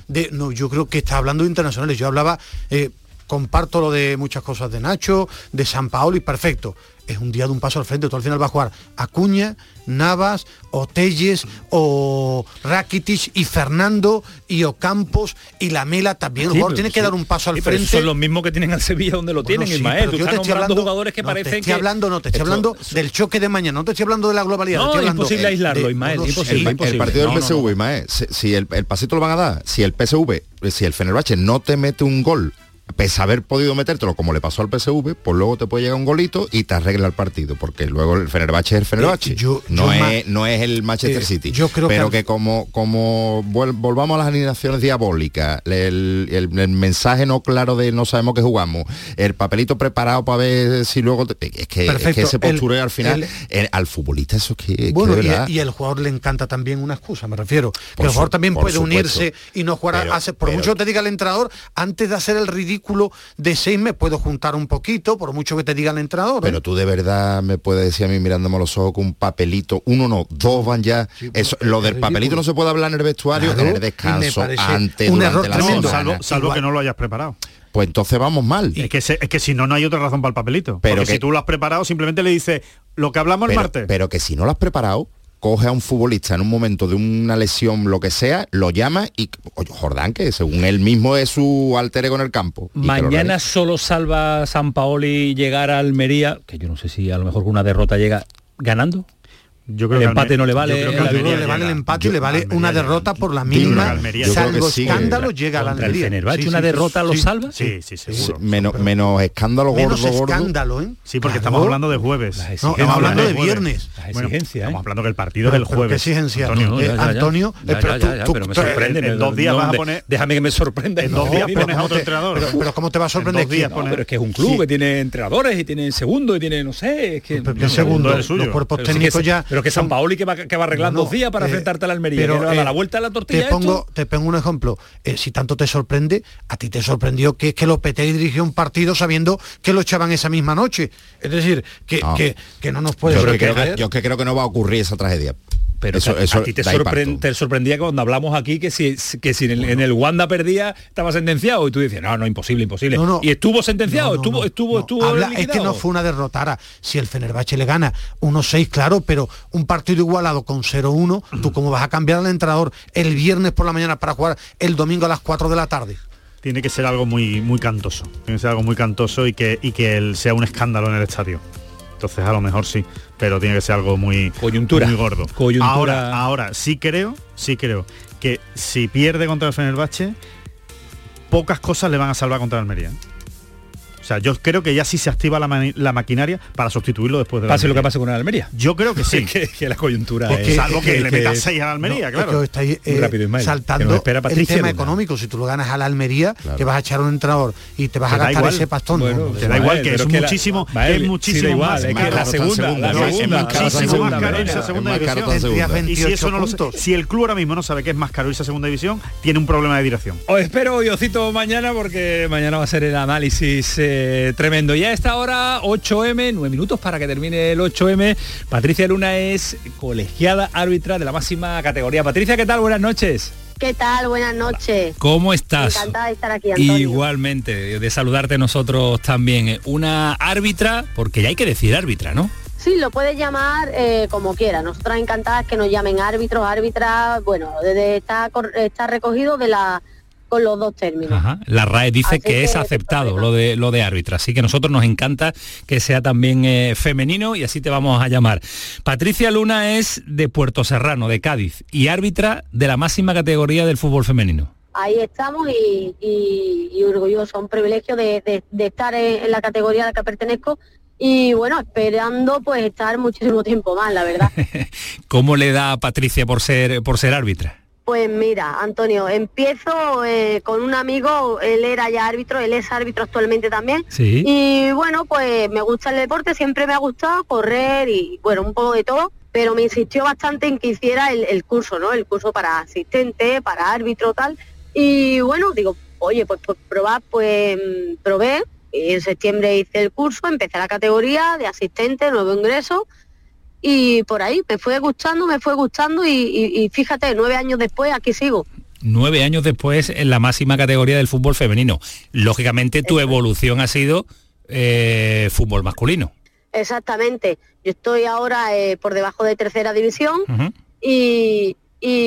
S2: de no, yo creo que estás hablando de internacionales. Yo hablaba eh, comparto lo de muchas cosas de Nacho, de San Paolo y perfecto es un día de un paso al frente. Tú al final vas a jugar Acuña, Navas, o Telles, o Rakitic y Fernando y Ocampos y la Mela también. El jugador tiene que dar un paso al frente.
S1: Son los mismos que tienen al Sevilla donde lo tienen, Ismael. Tú estás nombrando jugadores que
S2: no,
S1: parecen
S2: te estoy hablando, no, te estoy hablando del choque de mañana, no te estoy hablando de la globalidad.
S1: No,
S2: es
S1: imposible aislarlo, Ismael.
S6: El, partido del PSV, Ismael, si el, el pasito lo van a dar, si el PSV, si el Fenerbahce no te mete un gol pese a haber podido metértelo como le pasó al PSV, pues luego te puede llegar un golito y te arregla el partido, porque luego el Fenerbahce es el Fenerbahce. Eh, no, es, no es el Manchester eh, City. Yo creo pero que, como, como volvamos a las alineaciones diabólicas, el, mensaje no claro de no sabemos qué jugamos, el papelito preparado para ver si luego... es, que, es, que, ese postureo al final, al futbolista eso es que...
S2: Bueno, y, el jugador le encanta también una excusa, me refiero. Que el jugador también puede unirse y no jugar... a, por mucho que te diga el entrenador, antes de hacer el ridículo de seis me puedo juntar un poquito, por mucho que te diga el entrenador.
S6: Pero ¿eh? tú de verdad me puedes decir a mí mirándome los ojos con un papelito, uno no, dos van ya. Eso, lo del papelito no se puede hablar en el vestuario, en el descanso, antes,
S3: un error tremendo. Salvo, que no lo hayas preparado
S6: pues entonces vamos mal.
S3: Es que, es que si no, no hay otra razón para el papelito. Pero que, si tú lo has preparado, simplemente le dices lo que hablamos el martes.
S6: Pero que si no lo has preparado, coge a un futbolista en un momento de una lesión, lo que sea, lo llama y Jordán, que según él mismo es su alter ego en el campo.
S1: Mañana solo salva San Paoli llegar a Almería, que yo no sé si a lo mejor con una derrota llega ganando.
S3: Yo creo
S1: el empate no le vale.
S2: Yo creo que le vale el empate y le vale una derrota por la mínima. Salvo escándalo llega a la Almería.
S1: El una derrota lo salva?
S3: Sí, sí, seguro.
S6: Menos, menos escándalo
S2: gordo,
S6: menos
S2: escándalo, ¿eh?
S3: Sí, porque estamos hablando de jueves.
S2: No, estamos hablando de viernes.
S3: Bueno, estamos hablando que el partido del jueves. ¿Qué
S2: exigencia? Antonio,
S1: pero me sorprende.
S3: En dos días vas a poner...
S1: Déjame que me sorprenda.
S3: En dos días pones a otro entrenador.
S2: Pero ¿cómo te va a sorprender?
S1: Pero es que es un club que tiene entrenadores y tiene segundo y tiene, no sé...
S2: El segundo, los cuerpos técnicos ya...
S1: Pero que San Paoli que va que va arreglando dos días para eh, enfrentarte a la Almería. Pero, a la eh, vuelta a la tortilla.
S2: Te pongo, te pongo un ejemplo. Eh, si tanto te sorprende, a ti te sorprendió que es que Lopetegui dirigió un partido sabiendo que lo echaban esa misma noche. Es decir, que no, que, no nos puede
S6: yo, yo que creo que no va a ocurrir esa tragedia.
S1: Pero eso, a ti te, sorprendía cuando hablamos aquí que si, que si en, el, Wanda perdía estaba sentenciado y tú dices, no, no, imposible, imposible. y estuvo sentenciado, estuvo, estuvo, estuvo.
S2: es que no fue una derrotara. Si el Fenerbahce le gana 1-6, claro, pero un partido igualado con 0-1, ¿tú cómo vas a cambiar al entrenador el viernes por la mañana para jugar el domingo a las 4 de la tarde?
S3: Tiene que ser algo muy, muy cantoso. Tiene que ser algo muy cantoso y que, y que él sea un escándalo en el estadio entonces a lo mejor sí, pero tiene que ser algo muy,
S1: Coyuntura.
S3: muy gordo.
S1: Coyuntura.
S3: Ahora, ahora sí creo, sí creo que si pierde contra el Fenerbahce, pocas cosas le van a salvar contra el Almería. O sea, yo creo que ya sí se activa la, maquinaria para sustituirlo después de
S1: la Pase lo que pase con el Almería.
S3: Yo creo que *laughs* sí.
S1: que, la coyuntura
S3: es... Salvo que, le metas 6 a la Almería, claro.
S2: Que estáis eh, rápido, saltando espera el tema económico. Si tú lo ganas a la Almería, que vas a echar un entrenador y te vas a gastar ese pastón.
S3: Bueno, te da igual, que es muchísimo, es muchísimo más,
S1: es que la segunda, la segunda,
S3: es muchísimo más caro segunda división. Y si eso no si el club ahora mismo no sabe que es más caro esa segunda división, tiene un problema de dirección.
S1: Os espero, Diosito, mañana porque mañana va a ser el análisis eh, tremendo ya a esta hora, 8M, 9 minutos para que termine el 8M. Patricia Luna es colegiada árbitra de la máxima categoría. Patricia, ¿qué tal? Buenas noches.
S17: ¿Qué tal? Buenas noches.
S1: ¿Cómo estás?
S17: Encantada de estar aquí, Antonio.
S1: Igualmente, de saludarte nosotros también. Una árbitra, porque ya hay que decir árbitra, ¿no?
S17: Sí, lo puedes llamar eh, como quiera. Nosotras encantadas que nos llamen árbitros, árbitras. Bueno, desde está, está recogido de la con los dos términos.
S1: La RAE dice que, es aceptado lo de lo de árbitra, así que a nosotros nos encanta que sea también eh, femenino y así te vamos a llamar. Patricia Luna es de Puerto Serrano, de Cádiz, y árbitra de la máxima categoría del fútbol femenino.
S17: Ahí estamos y, y, orgulloso, un privilegio de, estar en, la categoría a la que pertenezco y bueno, esperando pues estar muchísimo tiempo más, la verdad. *laughs*
S1: ¿Cómo le da a Patricia por ser por ser árbitra?
S17: Pues mira, Antonio, empiezo eh, con un amigo, él era ya árbitro, él es árbitro actualmente también.
S1: Sí.
S17: Y bueno, pues me gusta el deporte, siempre me ha gustado correr y bueno, un poco de todo, pero me insistió bastante en que hiciera el, curso, ¿no? El curso para asistente, para árbitro, tal. Y bueno, digo, oye, pues, pues probar, pues mm, probé, en septiembre hice el curso, empecé la categoría de asistente, nuevo ingreso, y por ahí me fue gustando, me fue gustando y, fíjate, nueve años después aquí sigo
S1: nueve años después en la máxima categoría del fútbol femenino. Lógicamente tu evolución ha sido eh, fútbol masculino.
S17: Exactamente. Yo estoy ahora eh, por debajo de tercera división y,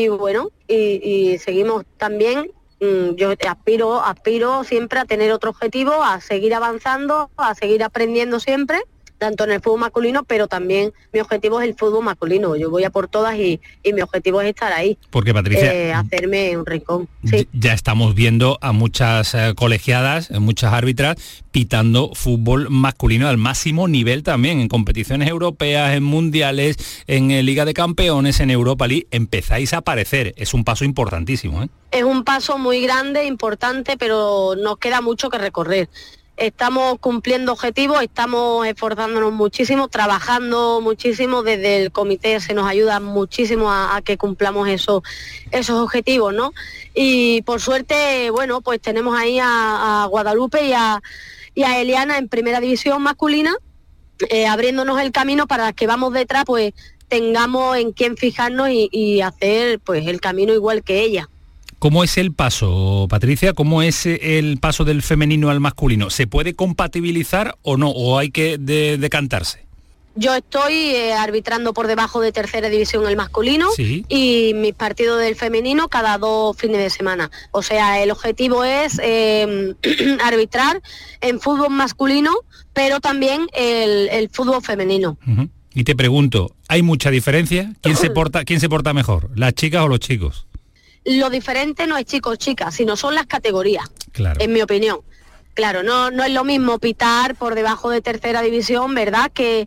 S17: bueno, y, seguimos también. Mm, yo aspiro, aspiro siempre a tener otro objetivo, a seguir avanzando, a seguir aprendiendo siempre tanto en el fútbol masculino, pero también mi objetivo es el fútbol masculino. Yo voy a por todas y, mi objetivo es estar ahí.
S1: Porque Patricia,
S17: eh, hacerme un rincón.
S1: Ya estamos viendo a muchas eh, colegiadas, eh, muchas árbitras pitando fútbol masculino al máximo nivel también en competiciones europeas, en mundiales, en Liga de Campeones, en Europa League. Empezáis a aparecer. Es un paso importantísimo.
S17: Es un paso muy grande, importante, pero nos queda mucho que recorrer estamos cumpliendo objetivos, estamos esforzándonos muchísimo, trabajando muchísimo, desde el comité se nos ayuda muchísimo a, que cumplamos esos, esos objetivos, ¿no? Y por suerte, bueno, pues tenemos ahí a, Guadalupe y a, Eliana en primera división masculina, eh, abriéndonos el camino para que vamos detrás, pues tengamos en quién fijarnos y, y hacer pues el camino igual que ella.
S1: ¿Cómo es el paso, Patricia? ¿Cómo es el paso del femenino al masculino? ¿Se puede compatibilizar o no? ¿O hay que decantarse?
S17: Yo estoy eh, arbitrando por debajo de tercera división el masculino y mis partidos del femenino cada dos fines de semana. O sea, el objetivo es em, *clears throat* arbitrar en fútbol masculino, pero también el, fútbol femenino.
S1: Y te pregunto, ¿hay mucha diferencia? ¿Quién se porta, quién se porta mejor, las chicas o los chicos?
S17: Lo diferente no es chicos chicas, sino son las categorías, en mi opinión. Claro, no, no es lo mismo pitar por debajo de tercera división, ¿verdad? Que,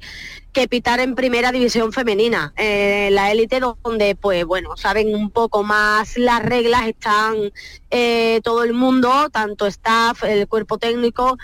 S17: que pitar en primera división femenina. Eh, la élite donde, pues bueno, saben un poco más las reglas, están eh, todo el mundo, tanto staff, el cuerpo técnico,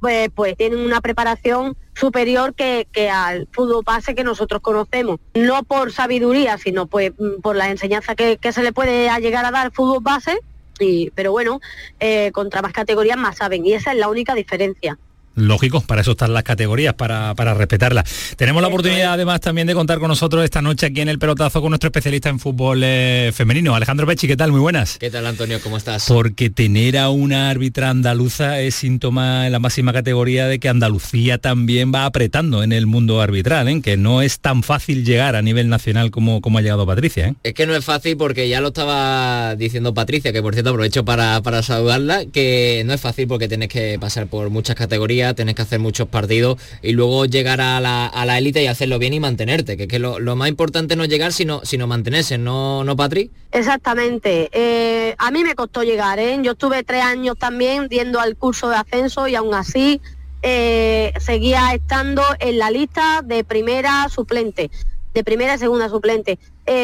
S17: pues, pues tienen una preparación superior que, al fútbol base que nosotros conocemos. No por sabiduría, sino pues mm, por la enseñanza que, se le puede llegar a dar fútbol base, y, pero bueno, eh, contra más categorías más saben, y esa es la única diferencia.
S1: Lógico, para eso están las categorías, para, para respetarlas. Tenemos la oportunidad además también de contar con nosotros esta noche aquí en el pelotazo con nuestro especialista en fútbol eh, femenino, Alejandro Pechi, ¿qué tal? Muy buenas.
S18: ¿Qué tal Antonio? ¿Cómo estás?
S1: Porque tener a una árbitra andaluza es síntoma en la máxima categoría de que Andalucía también va apretando en el mundo arbitral, ¿eh? que no es tan fácil llegar a nivel nacional como, como ha llegado Patricia. ¿eh?
S18: Es que no es fácil porque ya lo estaba diciendo Patricia, que por cierto aprovecho para, para saludarla, que no es fácil porque tienes que pasar por muchas categorías tenés que hacer muchos partidos y luego llegar a la élite y hacerlo bien y mantenerte, que, que lo, más importante no es llegar, sino, sino mantenerse, ¿no, no Patri?
S17: Exactamente. Eh, a mí me costó llegar, ¿eh? Yo estuve tres años también yendo al curso de ascenso y aún así eh, seguía estando en la lista de primera suplente, de primera y segunda suplente.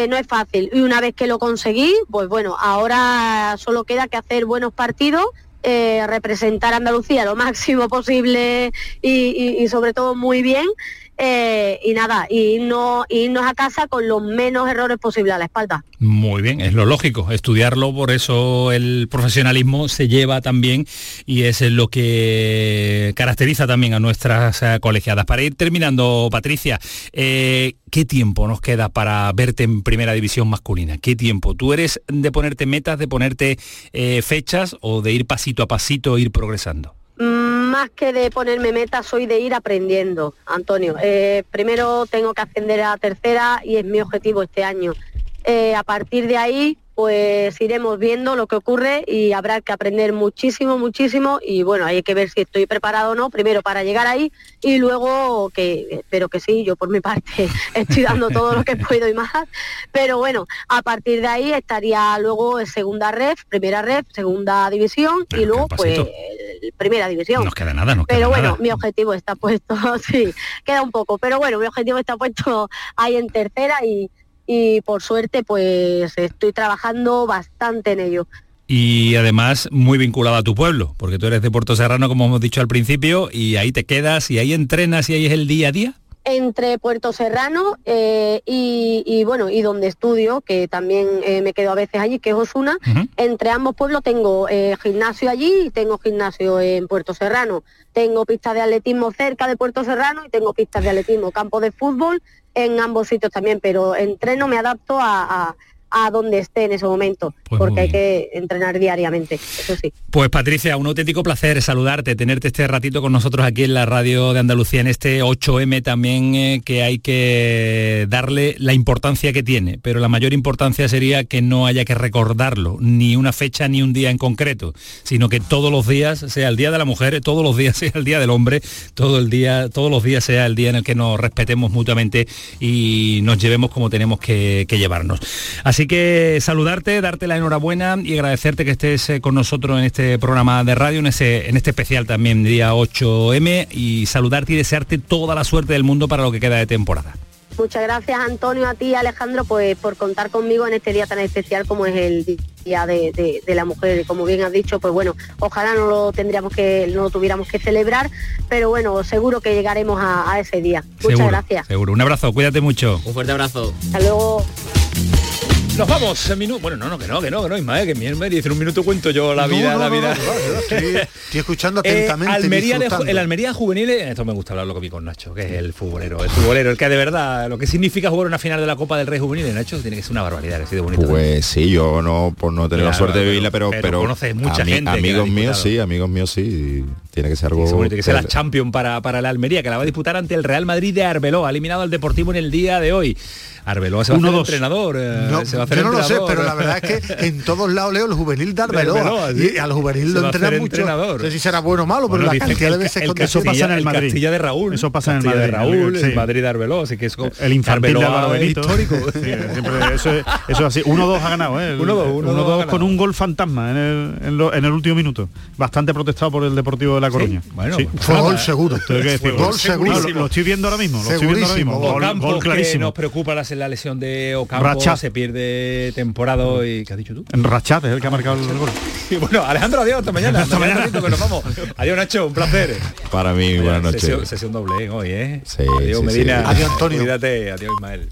S17: no es fácil. Y una vez que lo conseguí, pues bueno, ahora solo queda que hacer buenos partidos eh, representar a Andalucía lo máximo posible y, sobre todo muy bien. Eh, y nada, y no, irnos a casa con los menos errores posibles a la espalda.
S1: Muy bien, es lo lógico, estudiarlo, por eso el profesionalismo se lleva también y es lo que caracteriza también a nuestras eh, colegiadas. Para ir terminando, Patricia, eh, ¿qué tiempo nos queda para verte en primera división masculina? ¿Qué tiempo? ¿Tú eres de ponerte metas, de ponerte fechas o de ir pasito a pasito, ir progresando?
S17: Más que de ponerme metas, soy de ir aprendiendo, Antonio. Eh, primero tengo que ascender a tercera y es mi objetivo este año. Eh, a partir de ahí, pues iremos viendo lo que ocurre y habrá que aprender muchísimo, muchísimo y bueno, hay que ver si estoy preparado o no, primero para llegar ahí y luego que espero que sí, yo por mi parte *laughs* estoy dando todo lo que puedo y más, pero bueno, a partir de ahí estaría luego en segunda red, primera red, segunda división y luego pues primera división.
S1: No nos queda nada, no
S17: Pero bueno,
S1: nada.
S17: mi objetivo está puesto, *laughs* sí, queda un poco, pero bueno, mi objetivo está puesto ahí en tercera y y por suerte pues estoy trabajando bastante en ello.
S1: Y además muy vinculado a tu pueblo, porque tú eres de Puerto Serrano, como hemos dicho al principio, y ahí te quedas y ahí entrenas y ahí es el día a día.
S17: Entre Puerto Serrano eh, y, bueno, y donde estudio, que también eh, me quedo a veces allí, que es Osuna, entre ambos pueblos tengo eh, gimnasio allí y tengo gimnasio en Puerto Serrano. Tengo pistas de atletismo cerca de Puerto Serrano y tengo pistas de atletismo, campo de fútbol en ambos sitios también, pero entreno, me adapto a, a donde esté en ese momento, pues porque hay que entrenar diariamente, eso sí.
S1: Pues Patricia, un auténtico placer saludarte, tenerte este ratito con nosotros aquí en la radio de Andalucía, en este 8M también eh, que hay que darle la importancia que tiene, pero la mayor importancia sería que no haya que recordarlo, ni una fecha ni un día en concreto, sino que todos los días sea el Día de la Mujer, todos los días *laughs* sea el Día del Hombre, todo el día, todos los días sea el día en el que nos respetemos mutuamente y nos llevemos como tenemos que, que llevarnos. Así que saludarte, darte la enhorabuena y agradecerte que estés eh, con nosotros en este programa de radio, en, ese, en este especial también día 8M y saludarte y desearte toda la suerte del mundo para lo que queda de temporada.
S17: Muchas gracias Antonio, a ti Alejandro, pues por contar conmigo en este día tan especial como es el Día de, la Mujer. Y como bien has dicho, pues bueno, ojalá no lo tendríamos que, no lo tuviéramos que celebrar, pero bueno, seguro que llegaremos a, ese día. Muchas gracias.
S1: Seguro. Un abrazo, cuídate mucho.
S18: Un fuerte abrazo.
S17: Hasta luego.
S1: Nos vamos, en minuto. Bueno, no, no, que no, que no, que no, Ismael, que mi me dice un minuto cuento yo la vida, la vida.
S2: estoy, escuchando *laughs* eh, atentamente.
S1: Almería el Almería juvenil, esto me gusta hablarlo conmigo con Nacho, que es el futbolero, el futbolero, el que de verdad, lo que significa jugar una final de la Copa del Rey Juvenil, Nacho, tiene que ser una barbaridad, ha sido bonito.
S6: Pues sí, yo no, por no tener la suerte de vivirla, pero, pero,
S1: conoces mucha gente.
S6: Amigos míos sí, amigos míos sí, tiene que ser algo.
S1: tiene que ser la Champions para, para la Almería, que la va a disputar ante el Real Madrid de Arbeloa, ha eliminado al Deportivo en el día de hoy. Arbeloa se va a hacer entrenador. Eh,
S2: no,
S1: se va a
S2: hacer yo no lo sé, pero la verdad es que en todos lados leo el juvenil de Arbeloa. y al juvenil lo entrenan mucho. No sé si será bueno o malo, pero la cantidad de veces
S1: el, eso pasa en el Madrid. Castilla de Raúl.
S3: Eso pasa en el Madrid.
S1: de Raúl, el Madrid de Arbeloa, así que es
S3: el infantil de Álvaro histórico. *laughs* *laughs* eso, es, así. 1-2 ha ganado, ¿eh? 1-2 con un gol fantasma en el, en, el último minuto. Bastante protestado por el Deportivo de La Coruña.
S2: Bueno, fue gol seguro.
S3: Gol seguro. Lo estoy viendo ahora mismo. Lo estoy viendo ahora mismo.
S1: Gol clarísimo. Nos preocupa la lesión de Ocampo se pierde temporada y ¿qué has dicho tú?
S3: En Rachat es el que ha marcado el gol. *laughs*
S1: y bueno, Alejandro, adiós, hasta mañana. hasta mañana que nos vamos. Adiós Nacho, un placer.
S6: Para mí, buenas noches.
S1: Sesión, doble hoy, ¿eh?
S6: Sí,
S1: adiós
S6: sí,
S1: Medina.
S2: Adiós Antonio.
S1: Cuídate, adiós Ismael.